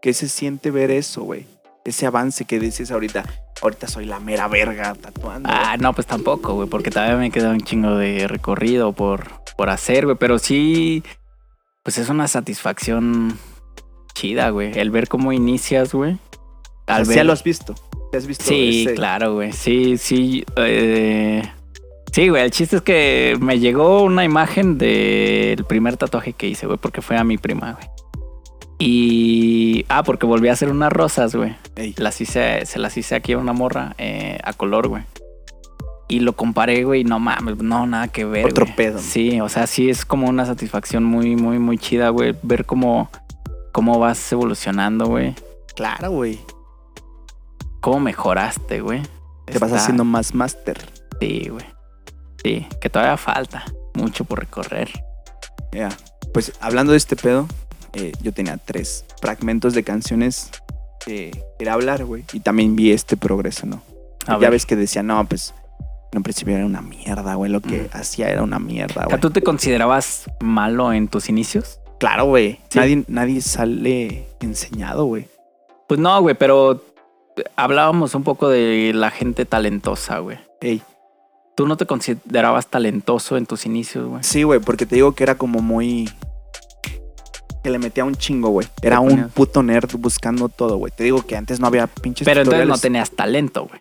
¿Qué se siente ver eso, güey? Ese avance que dices ahorita. Ahorita soy la mera verga tatuando.
Ah, no, pues tampoco, güey, porque todavía me queda un chingo de recorrido por, por hacer, güey. Pero sí, pues es una satisfacción chida, güey. El ver cómo inicias, güey.
O sea,
Al ver...
ya lo has visto. ¿Te has visto
Sí,
ese-
claro, güey. Sí, sí. eh, Sí, güey. El chiste es que me llegó una imagen del primer tatuaje que hice, güey, porque fue a mi prima, güey. Y. Ah, porque volví a hacer unas rosas, güey.
Ey,
Las hice, se las hice aquí a una morra eh, a color, güey. Y lo comparé, güey, no mames, no, nada que ver.
Otro
güey.
pedo.
Sí, o sea, sí es como una satisfacción muy, muy, muy chida, güey. Ver cómo, cómo vas evolucionando, güey.
Claro, güey.
Cómo mejoraste, güey.
Te vas haciendo más máster.
Sí, güey. Sí, que todavía falta mucho por recorrer.
Ya. Pues hablando de este pedo, eh, yo tenía tres fragmentos de canciones que quería hablar, güey. Y también vi este progreso, ¿no?
A
ya
ver.
ves que decía, no, pues en un principio era una mierda, güey. Lo que
Ujú.
hacía era una mierda, güey.
¿Tú te considerabas malo en tus inicios?
Claro, güey.
Sí.
Nadie, nadie sale enseñado, güey.
Pues no, güey, pero hablábamos un poco de la gente talentosa, güey.
Ey.
¿Tú no te considerabas talentoso en tus inicios, güey?
Sí, güey, porque te digo que era como muy. Que le metía un chingo, güey. Era un puto nerd buscando todo, güey. Te digo que antes no había pinches
Pero entonces no tenías talento, güey.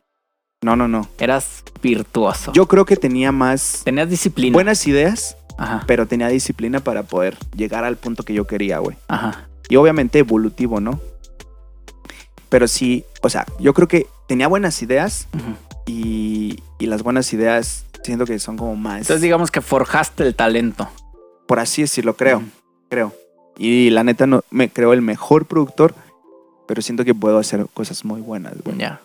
No, no, no.
Eras virtuoso.
Yo creo que tenía más
Tenías disciplina.
buenas ideas,
Ajá,
pero tenía disciplina para poder llegar al punto que yo quería, güey.
ajá.
Y obviamente evolutivo, ¿no? Pero sí, o sea, yo creo que tenía buenas ideas y, y las buenas ideas siento que son como más.
Entonces digamos que forjaste el talento.
por así decirlo, creo, creo. Y la neta no me creo el mejor productor, pero siento que puedo hacer cosas muy buenas, güey.
Ya.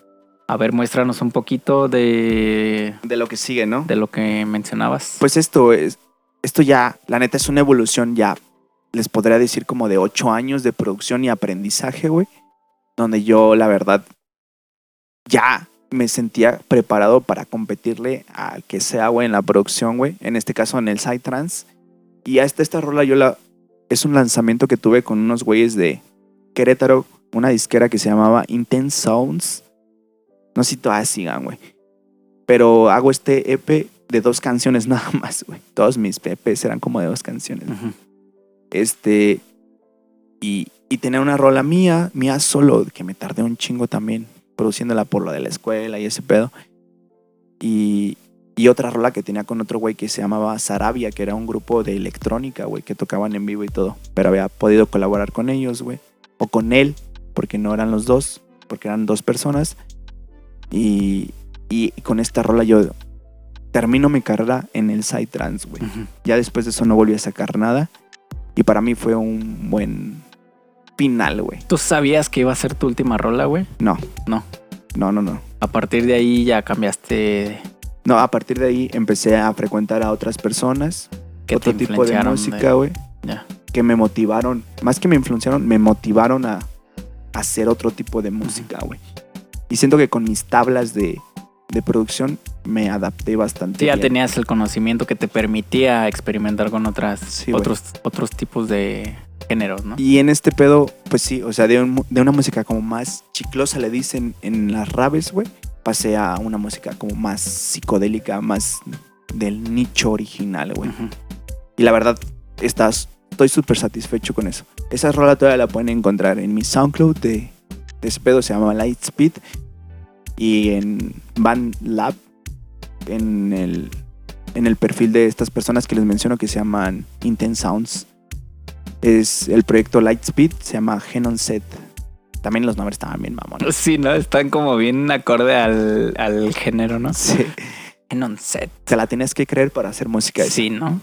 A ver, muéstranos un poquito de,
De lo que sigue, ¿no?
de lo que mencionabas.
Pues esto es, esto ya, la neta es una evolución ya, les podría decir como de ocho años de producción y aprendizaje, güey. Donde yo, la verdad, ya me sentía preparado para competirle al que sea, güey, en la producción, güey. En este caso, en el Psytrance. Y hasta esta rola yo la... Es un lanzamiento que tuve con unos güeyes de Querétaro, una disquera que se llamaba Intense Sounds. No sé si todavía sigan, güey. Pero hago este EP de dos canciones nada más, güey. Todos mis EPs eran como de dos canciones. Este. Y, y tenía una rola mía, mía solo, que me tardé un chingo también, produciéndola por lo de la escuela y ese pedo. Y, Y otra rola que tenía con otro güey que se llamaba Sarabia, que era un grupo de electrónica, güey, que tocaban en vivo y todo. Pero había podido colaborar con ellos, güey. O con él, porque no eran los dos, porque eran dos personas. Y, y con esta rola yo termino mi carrera en el Psytrance, güey.
Ujú.
Ya después de eso no volví a sacar nada. Y para mí fue un buen final, güey.
¿Tú sabías que iba a ser tu última rola, güey?
No,
No.
no, no, no.
A partir de ahí ya cambiaste.
No, a partir de ahí empecé a frecuentar a otras personas,
que
otro tipo de música, güey,
Ya.
que me motivaron, más que me influenciaron, me motivaron a, a hacer otro tipo de música, güey. Y siento que con mis tablas de, de producción me adapté bastante.
Sí, ya
bien.
tenías el conocimiento que te permitía experimentar con otras,
Sí,
otros, otros tipos de géneros, ¿no?
Y en este pedo, pues sí, o sea, de, un- de una música como más chiclosa, le dicen en las raves, güey, pasé a una música como más psicodélica, más del nicho original, güey. Y la verdad, estás, estoy súper satisfecho con eso. Esa rola todavía la pueden encontrar en mi SoundCloud de, de ese pedo, se llama Lightspeed. Y en Van Lab, en el, en el perfil de estas personas que les menciono que se llaman Intense Sounds. Es el proyecto Lightspeed, se llama Genon Set. También los nombres estaban bien mamones.
Sí, ¿no? Están como bien acorde al, al género, ¿no?
Sí,
En un set.
te la tenías que creer para hacer música. esa.
Sí, ¿no?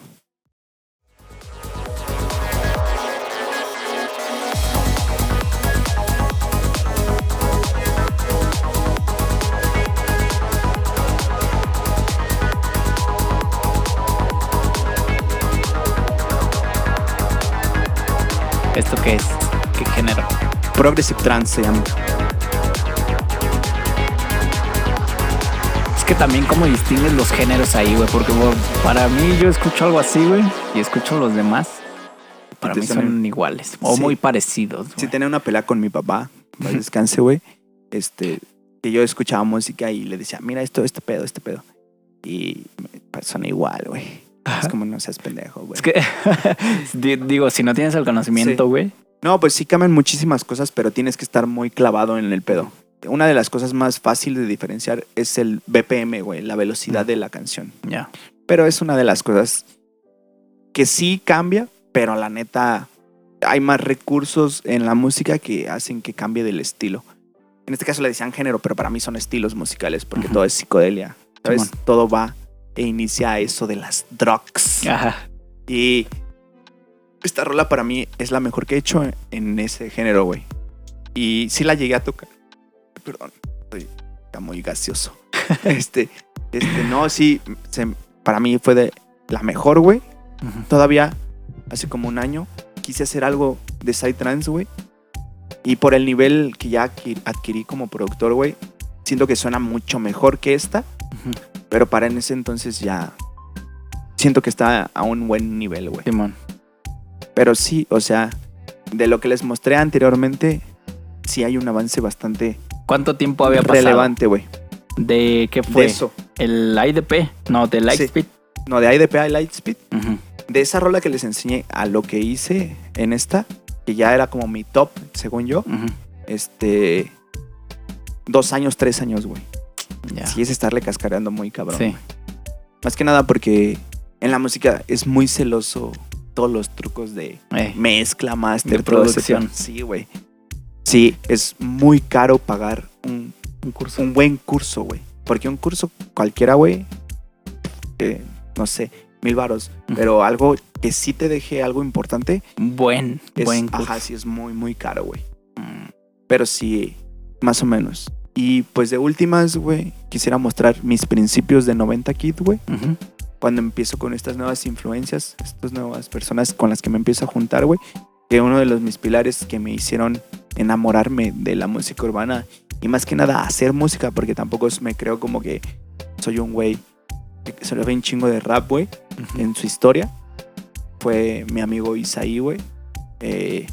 ¿Esto qué es? ¿Qué género?
Progressive Trance se llama.
Es que también cómo distingues los géneros ahí, güey, porque güey, para mí yo escucho algo así, güey, y escucho los demás. Para mí son iguales o
Sí.
muy parecidos.
Sí,
güey.
tenía una pelea con mi papá, para descanse, güey. Este, que yo escuchaba música y le decía, mira esto, este pedo, este pedo. Y pues, suena igual, güey. Es como no seas pendejo, güey.
Es que, di- digo, si no tienes el conocimiento,
Sí. No, pues sí cambian muchísimas cosas, pero tienes que estar muy clavado en el pedo. Una de las cosas más fáciles de diferenciar es el BPM, güey, la velocidad de la canción.
ya.
Pero es una de las cosas que sí cambia, pero la neta hay más recursos en la música que hacen que cambie del estilo. En este caso le decían género, pero para mí son estilos musicales porque
Ujú.
todo es psicodelia. ¿Sabes? Todo va e inicia eso de las drugs.
Ajá.
Y esta rola para mí es la mejor que he hecho en ese género, güey. Y sí la llegué a tocar. Perdón, estoy está muy gaseoso. este, este, no, sí, se- para mí fue de la mejor, güey. Todavía, hace como un año, quise hacer algo de Psytrance, güey. Y por el nivel que ya adqui- adquirí como productor, güey, siento que suena mucho mejor que esta. Pero para en ese entonces ya siento que está a un buen nivel, güey.
Simón.
Pero sí, o sea, de lo que les mostré anteriormente, sí hay un avance bastante
¿Cuánto tiempo había pasado?
relevante, güey.
¿De qué
De
fue?
eso.
¿El IDP? No, de Lightspeed.
No, de IDP a Lightspeed. De esa rola que les enseñé a lo que hice en esta, que ya era como mi top, según yo, este. Dos años, tres años, güey. Sí, es estarle cascareando muy cabrón.
Sí.
Más que nada porque en la música es muy celoso todos los trucos de
Eh,
mezcla, master,
De producción.
Sí, güey. Sí, es muy caro pagar un,
un curso.
un buen curso, güey. Porque un curso cualquiera, güey, eh, no sé, mil varos.
Ujú.
Pero algo que sí te deje algo importante,
Buen,
es,
buen curso.
ajá, sí es muy, muy caro, güey.
Mm.
Pero sí, más o menos. Y pues de últimas, güey, quisiera mostrar mis principios de 90 Kid, güey.
Ujú.
Cuando empiezo con estas nuevas influencias, estas nuevas personas con las que me empiezo a juntar, güey. Que uno de los mis pilares que me hicieron enamorarme de la música urbana y más que nada hacer música, porque tampoco me creo como que soy un güey que se ve un chingo de rap, güey,
Ujú.
en su historia. Fue mi amigo Isaí, güey. Eh,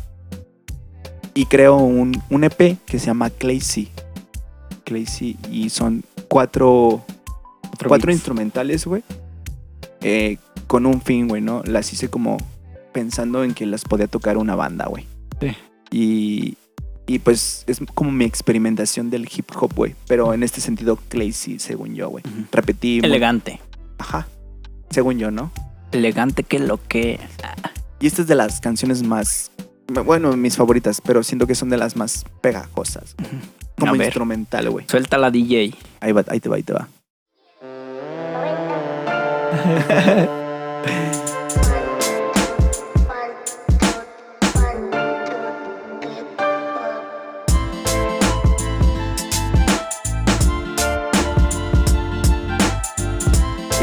y creo un, un EP que se llama Claycy. Claycy y son cuatro, cuatro instrumentales, güey. Eh, con un fin, güey, ¿no? Las hice como pensando en que las podía tocar una banda, güey.
Sí.
Y, y pues es como mi experimentación del hip hop, güey. Pero en este sentido, Claycy, según yo, güey.
Ujú.
Repetí. muy-
Elegante.
Ajá. Según yo, ¿no?
Elegante que lo que.
Y esta es de las canciones más. Bueno, mis favoritas, pero siento que son de las más pegajosas. Como instrumental, güey.
Suelta la DJ.
Ahí, va, ahí te va, ahí te va.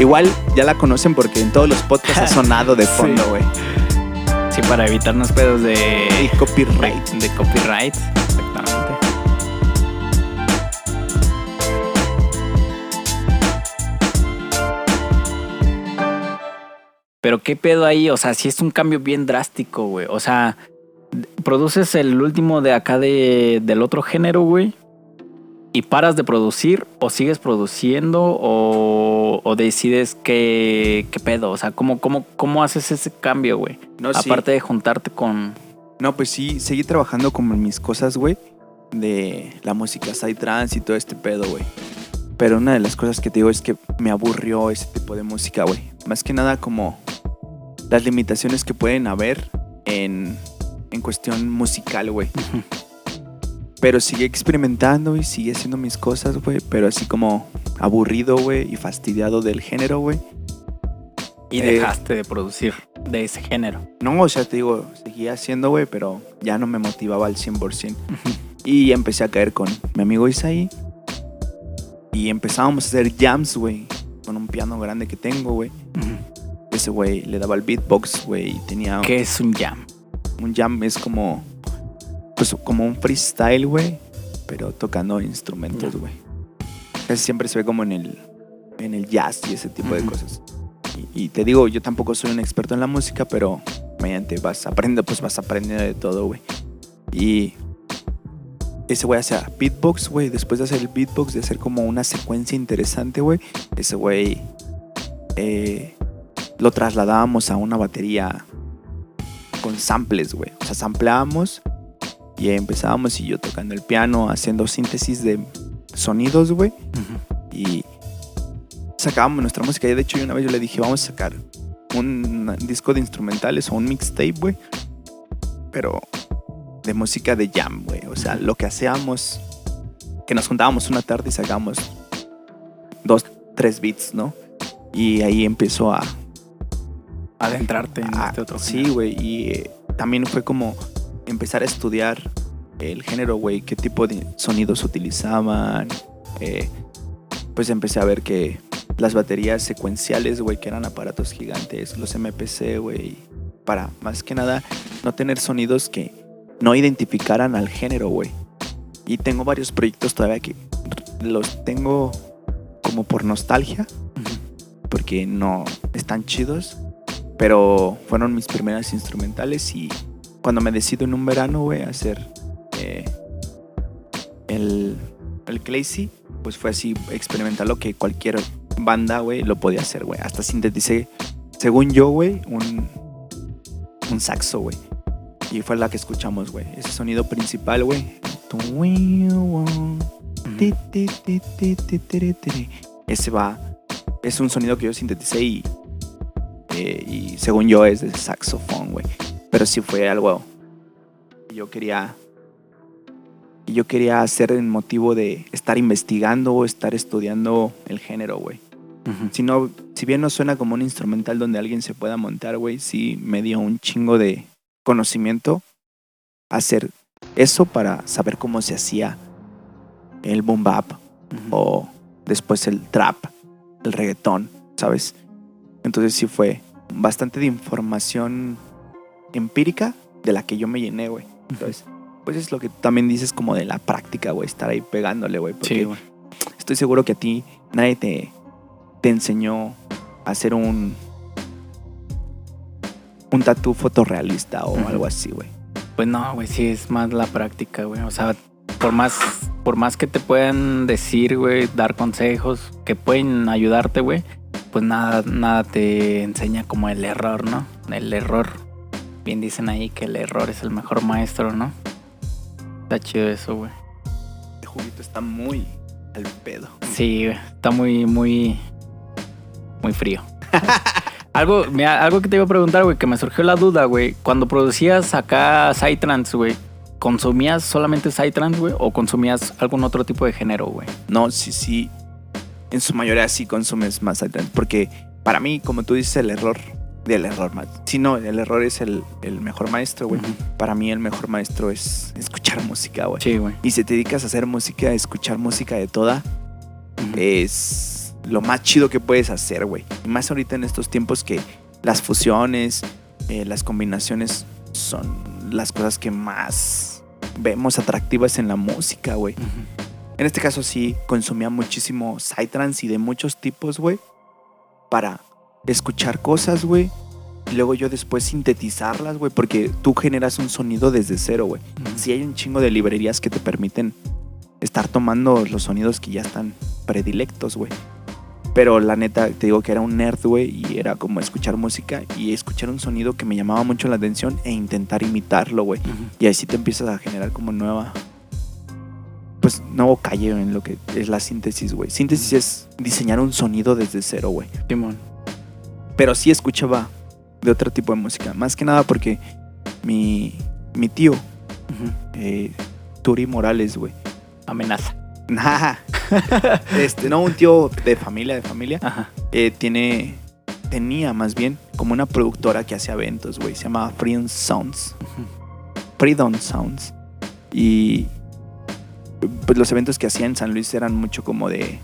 Igual ya la conocen porque en todos los podcasts ha sonado de fondo, güey.
Sí, para evitarnos pedos de.
Copyright.
De copyright. Pero qué pedo ahí, o sea, sí es un cambio bien drástico, güey. O sea, produces el último de acá de, del otro género, güey. Y paras de producir, o sigues produciendo, o, o decides qué, qué pedo. O sea, ¿cómo, cómo, cómo haces ese cambio, güey?
No, sí.
Aparte de juntarte con.
No, pues sí, seguí trabajando como en mis cosas, güey. De la música psytrance y todo este pedo, güey. Pero una de las cosas que te digo es que me aburrió ese tipo de música, güey. Más que nada como las limitaciones que pueden haber en, en cuestión musical, güey. Pero sigue experimentando y sigue haciendo mis cosas, güey. Pero así como aburrido, güey, y fastidiado del género, güey.
Y
Eh,
dejaste de producir de ese género.
No, o sea, te digo, seguía haciendo, güey, pero ya no me motivaba al 100%. Y empecé a caer con mi amigo Isaí. Y empezábamos a hacer jams, güey, con un piano grande que tengo, güey. Ese güey le daba el beatbox, güey, y tenía
¿Qué es un jam?
un jam, es como, pues, como un freestyle, güey, pero tocando instrumentos, güey. Casi siempre se ve como en el, en el jazz y ese tipo de cosas. Y, y te digo, yo tampoco soy un experto en la música, pero mediante vas aprendiendo, pues vas aprendiendo de todo, güey. Y ese güey hacía beatbox, güey. Después de hacer el beatbox, de hacer como una secuencia interesante, güey. Ese güey eh, lo trasladábamos a una batería con samples, güey. O sea, sampleábamos y empezábamos y yo tocando el piano, haciendo síntesis de sonidos, güey. Y sacábamos nuestra música. Y de hecho, yo una vez yo le dije, vamos a sacar un disco de instrumentales o un mixtape, güey. Pero de música de jam, güey. O sea, lo que hacíamos, que nos juntábamos una tarde y sacábamos dos, tres beats, ¿no? Y ahí empezó a,
Adentrarte en
Ah,
este otro
sí, güey. Y eh, también fue como empezar a estudiar el género, güey. Qué tipo de sonidos utilizaban. Eh, pues empecé a ver que las baterías secuenciales, güey, que eran aparatos gigantes, los MPC, güey, para más que nada no tener sonidos que no identificaran al género, güey. Y tengo varios proyectos todavía que los tengo como por nostalgia, porque no están chidos, pero fueron mis primeras instrumentales y cuando me decido en un verano, güey, a hacer eh, el, el pues fue así experimentar lo que cualquier banda, güey, lo podía hacer, güey. Hasta sinteticé, según yo, güey, un, un saxo, güey. Y fue la que escuchamos, güey. Ese sonido principal, güey. Ese va. Es un sonido que yo sinteticé y. eh, y según yo es de saxofón, güey. Pero sí fue algo. que Yo quería. que Yo quería hacer el motivo de estar investigando o estar estudiando el género, güey. Si, no, si bien no suena como un instrumental donde alguien se pueda montar, güey, sí me dio un chingo de conocimiento hacer eso para saber cómo se hacía el boom bap o después el trap, el reggaetón, ¿sabes? Entonces sí fue bastante de información empírica de la que yo me llené, güey. Entonces, pues es lo que también dices como de la práctica, güey, estar ahí pegándole, güey. Porque
Sí, güey.
estoy seguro que a ti nadie te, te enseñó a hacer un un tatú fotorrealista o algo así, güey.
Pues no, güey, sí es más la práctica, güey. O sea, por más, por más que te puedan decir, güey, dar consejos que pueden ayudarte, güey, pues nada, nada te enseña como el error, ¿no? El error. Bien dicen ahí que el error es el mejor maestro, ¿no? Está chido eso, güey.
El juguito está muy al pedo.
Sí, está muy, muy,
muy frío. algo, mira, algo que te iba a preguntar, güey, que me surgió la duda, güey. Cuando producías acá Psytrance, güey, ¿consumías solamente Psytrance, güey? ¿O consumías algún otro tipo de género, güey?
No, sí, sí. En su mayoría sí consumes más Psytrance. Porque para mí, como tú dices, el error del error más. Si no, el error es el, el mejor maestro, güey. Para mí el mejor maestro es escuchar música, güey.
Sí, güey.
Y si te dedicas a hacer música, a escuchar música de toda,
Ujú.
es lo más chido que puedes hacer, güey. Y más ahorita en estos tiempos que las fusiones, eh, las combinaciones son las cosas que más vemos atractivas en la música, güey.
Ujú.
En este caso sí consumía muchísimo psytrance y de muchos tipos, güey, para escuchar cosas, güey. Y luego yo después sintetizarlas, güey, porque tú generas un sonido desde cero, güey.
Ujú.
Sí hay un chingo de librerías que te permiten estar tomando los sonidos que ya están predilectos, güey. Pero la neta, te digo que era un nerd, güey, y era como escuchar música y escuchar un sonido que me llamaba mucho la atención e intentar imitarlo, güey. Y así te empiezas a generar como nueva. Pues nuevo calle en lo que es la síntesis, güey. Síntesis es diseñar un sonido desde cero, güey.
Simón.
Pero sí escuchaba de otro tipo de música. Más que nada porque mi, mi tío, eh, Turi Morales, güey.
Amenaza.
Nah. este, no, un tío de familia, de familia.
Ajá.
eh, tiene, tenía más bien como una productora que hacía eventos, güey. Se llamaba Freedom Sounds. Freedom Sounds. Y pues los eventos que hacía en San Luis eran mucho como de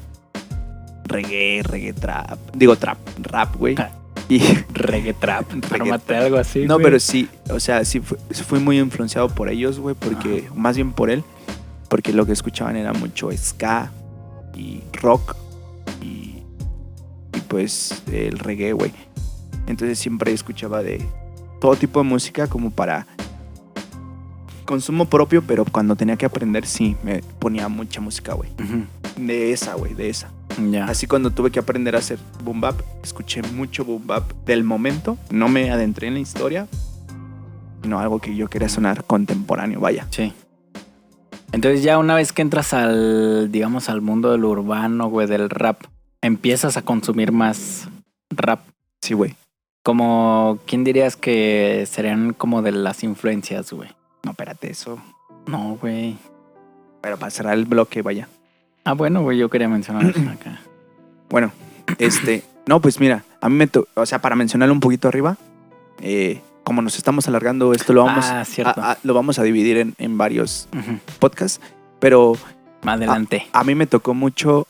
reggae, reggae trap. Digo trap, rap, güey.
Ah.
Y
Reggae trap.
Reggae
algo así.
no,
güey.
pero sí, o sea, sí fu- fui muy influenciado por ellos, güey, porque, más bien por él, porque lo que escuchaban era mucho ska y rock y, y pues el reggae, güey. Entonces siempre escuchaba de todo tipo de música como para consumo propio, pero cuando tenía que aprender sí me ponía mucha música, güey. De esa, güey, de esa.
Ya.
Así cuando tuve que aprender a hacer boom bap, escuché mucho boom bap del momento. No me adentré en la historia, sino algo que yo quería sonar contemporáneo, vaya.
Sí. Entonces ya una vez que entras al, digamos, al mundo del urbano, güey, del rap, empiezas a consumir más rap.
Sí, güey.
Como, ¿quién dirías que serían como de las influencias, güey?
No, espérate, eso.
No, güey.
Pero para cerrar el bloque, vaya.
Ah, bueno, güey, yo quería mencionar acá.
Bueno, este. No, pues mira, a mí me. to- o sea, para mencionarlo un poquito arriba, eh, como nos estamos alargando, esto lo vamos,
ah,
a, a- lo vamos a dividir en, en varios podcasts. Pero
Más adelante.
a mí me tocó mucho.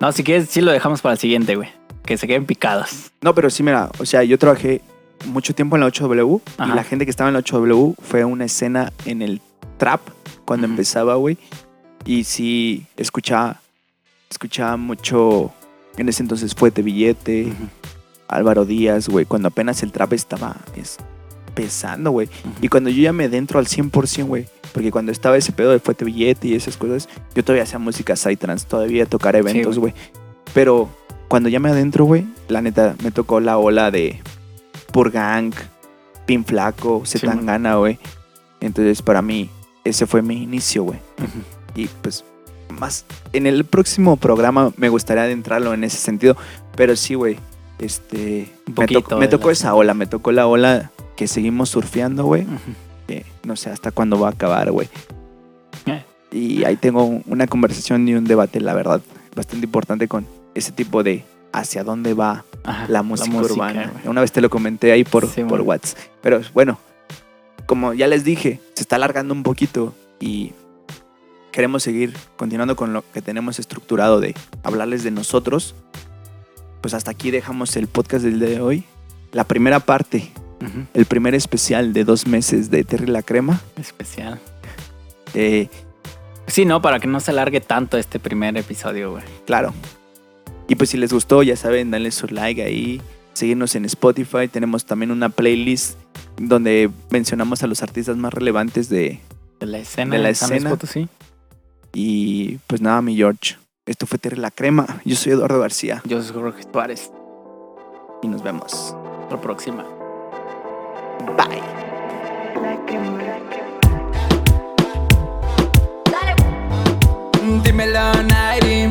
No, si quieres, sí lo dejamos para el siguiente, güey. Que se queden picados.
No, pero sí, mira, o sea, yo trabajé mucho tiempo en la 8W
Ajá.
y la gente que estaba en la 8W fue una escena en el trap cuando empezaba, güey. Y sí, escuchaba, escuchaba mucho. En ese entonces Fuete Billete,
Ujú.
Álvaro Díaz, güey, cuando apenas el trap estaba es, pesando, güey. Y cuando yo ya me dentro al 100%, güey, porque cuando estaba ese pedo de Fuete Billete y esas cosas, yo todavía hacía música psytrance, todavía tocar eventos,
güey.
güey. Pero cuando ya me adentro, güey, la neta, me tocó la ola de Purgang, Pin Flaco,
Sí,
Zetangana, güey. Entonces, para mí, ese fue mi inicio, güey.
Ujú.
Y pues, más, en el próximo programa me gustaría adentrarlo en ese sentido. Pero sí, güey, este,
Un
me,
poquito
tocó- me tocó esa ola, me tocó la ola que seguimos surfeando, güey.
Ujú.
que no sé hasta cuándo va a acabar, güey.
Eh.
Y ahí tengo una conversación y un debate, la verdad, bastante importante con ese tipo de hacia dónde va
Ajá,
la música, urbana. Una vez te lo comenté ahí por,
Sí,
por. WhatsApp. Pero bueno, como ya les dije, se está alargando un poquito y queremos seguir continuando con lo que tenemos estructurado de hablarles de nosotros. Pues hasta aquí dejamos el podcast del día de hoy. La primera parte, el primer especial de dos meses de Terry la Crema.
Especial.
Eh,
Sí, no, para que no se alargue tanto este primer episodio, güey.
Claro. Y pues si les gustó, ya saben, denle su like ahí, seguirnos en Spotify. Tenemos también una playlist donde mencionamos a los artistas más relevantes de...
De la escena.
De la escena.
Potosí.
Y pues nada, mi George. Esto fue Terry la Crema. Yo soy Eduardo García
Yo soy Jorge Suárez.
y nos vemos.
Hasta la próxima.
Bye.
Dímelo, Nairi.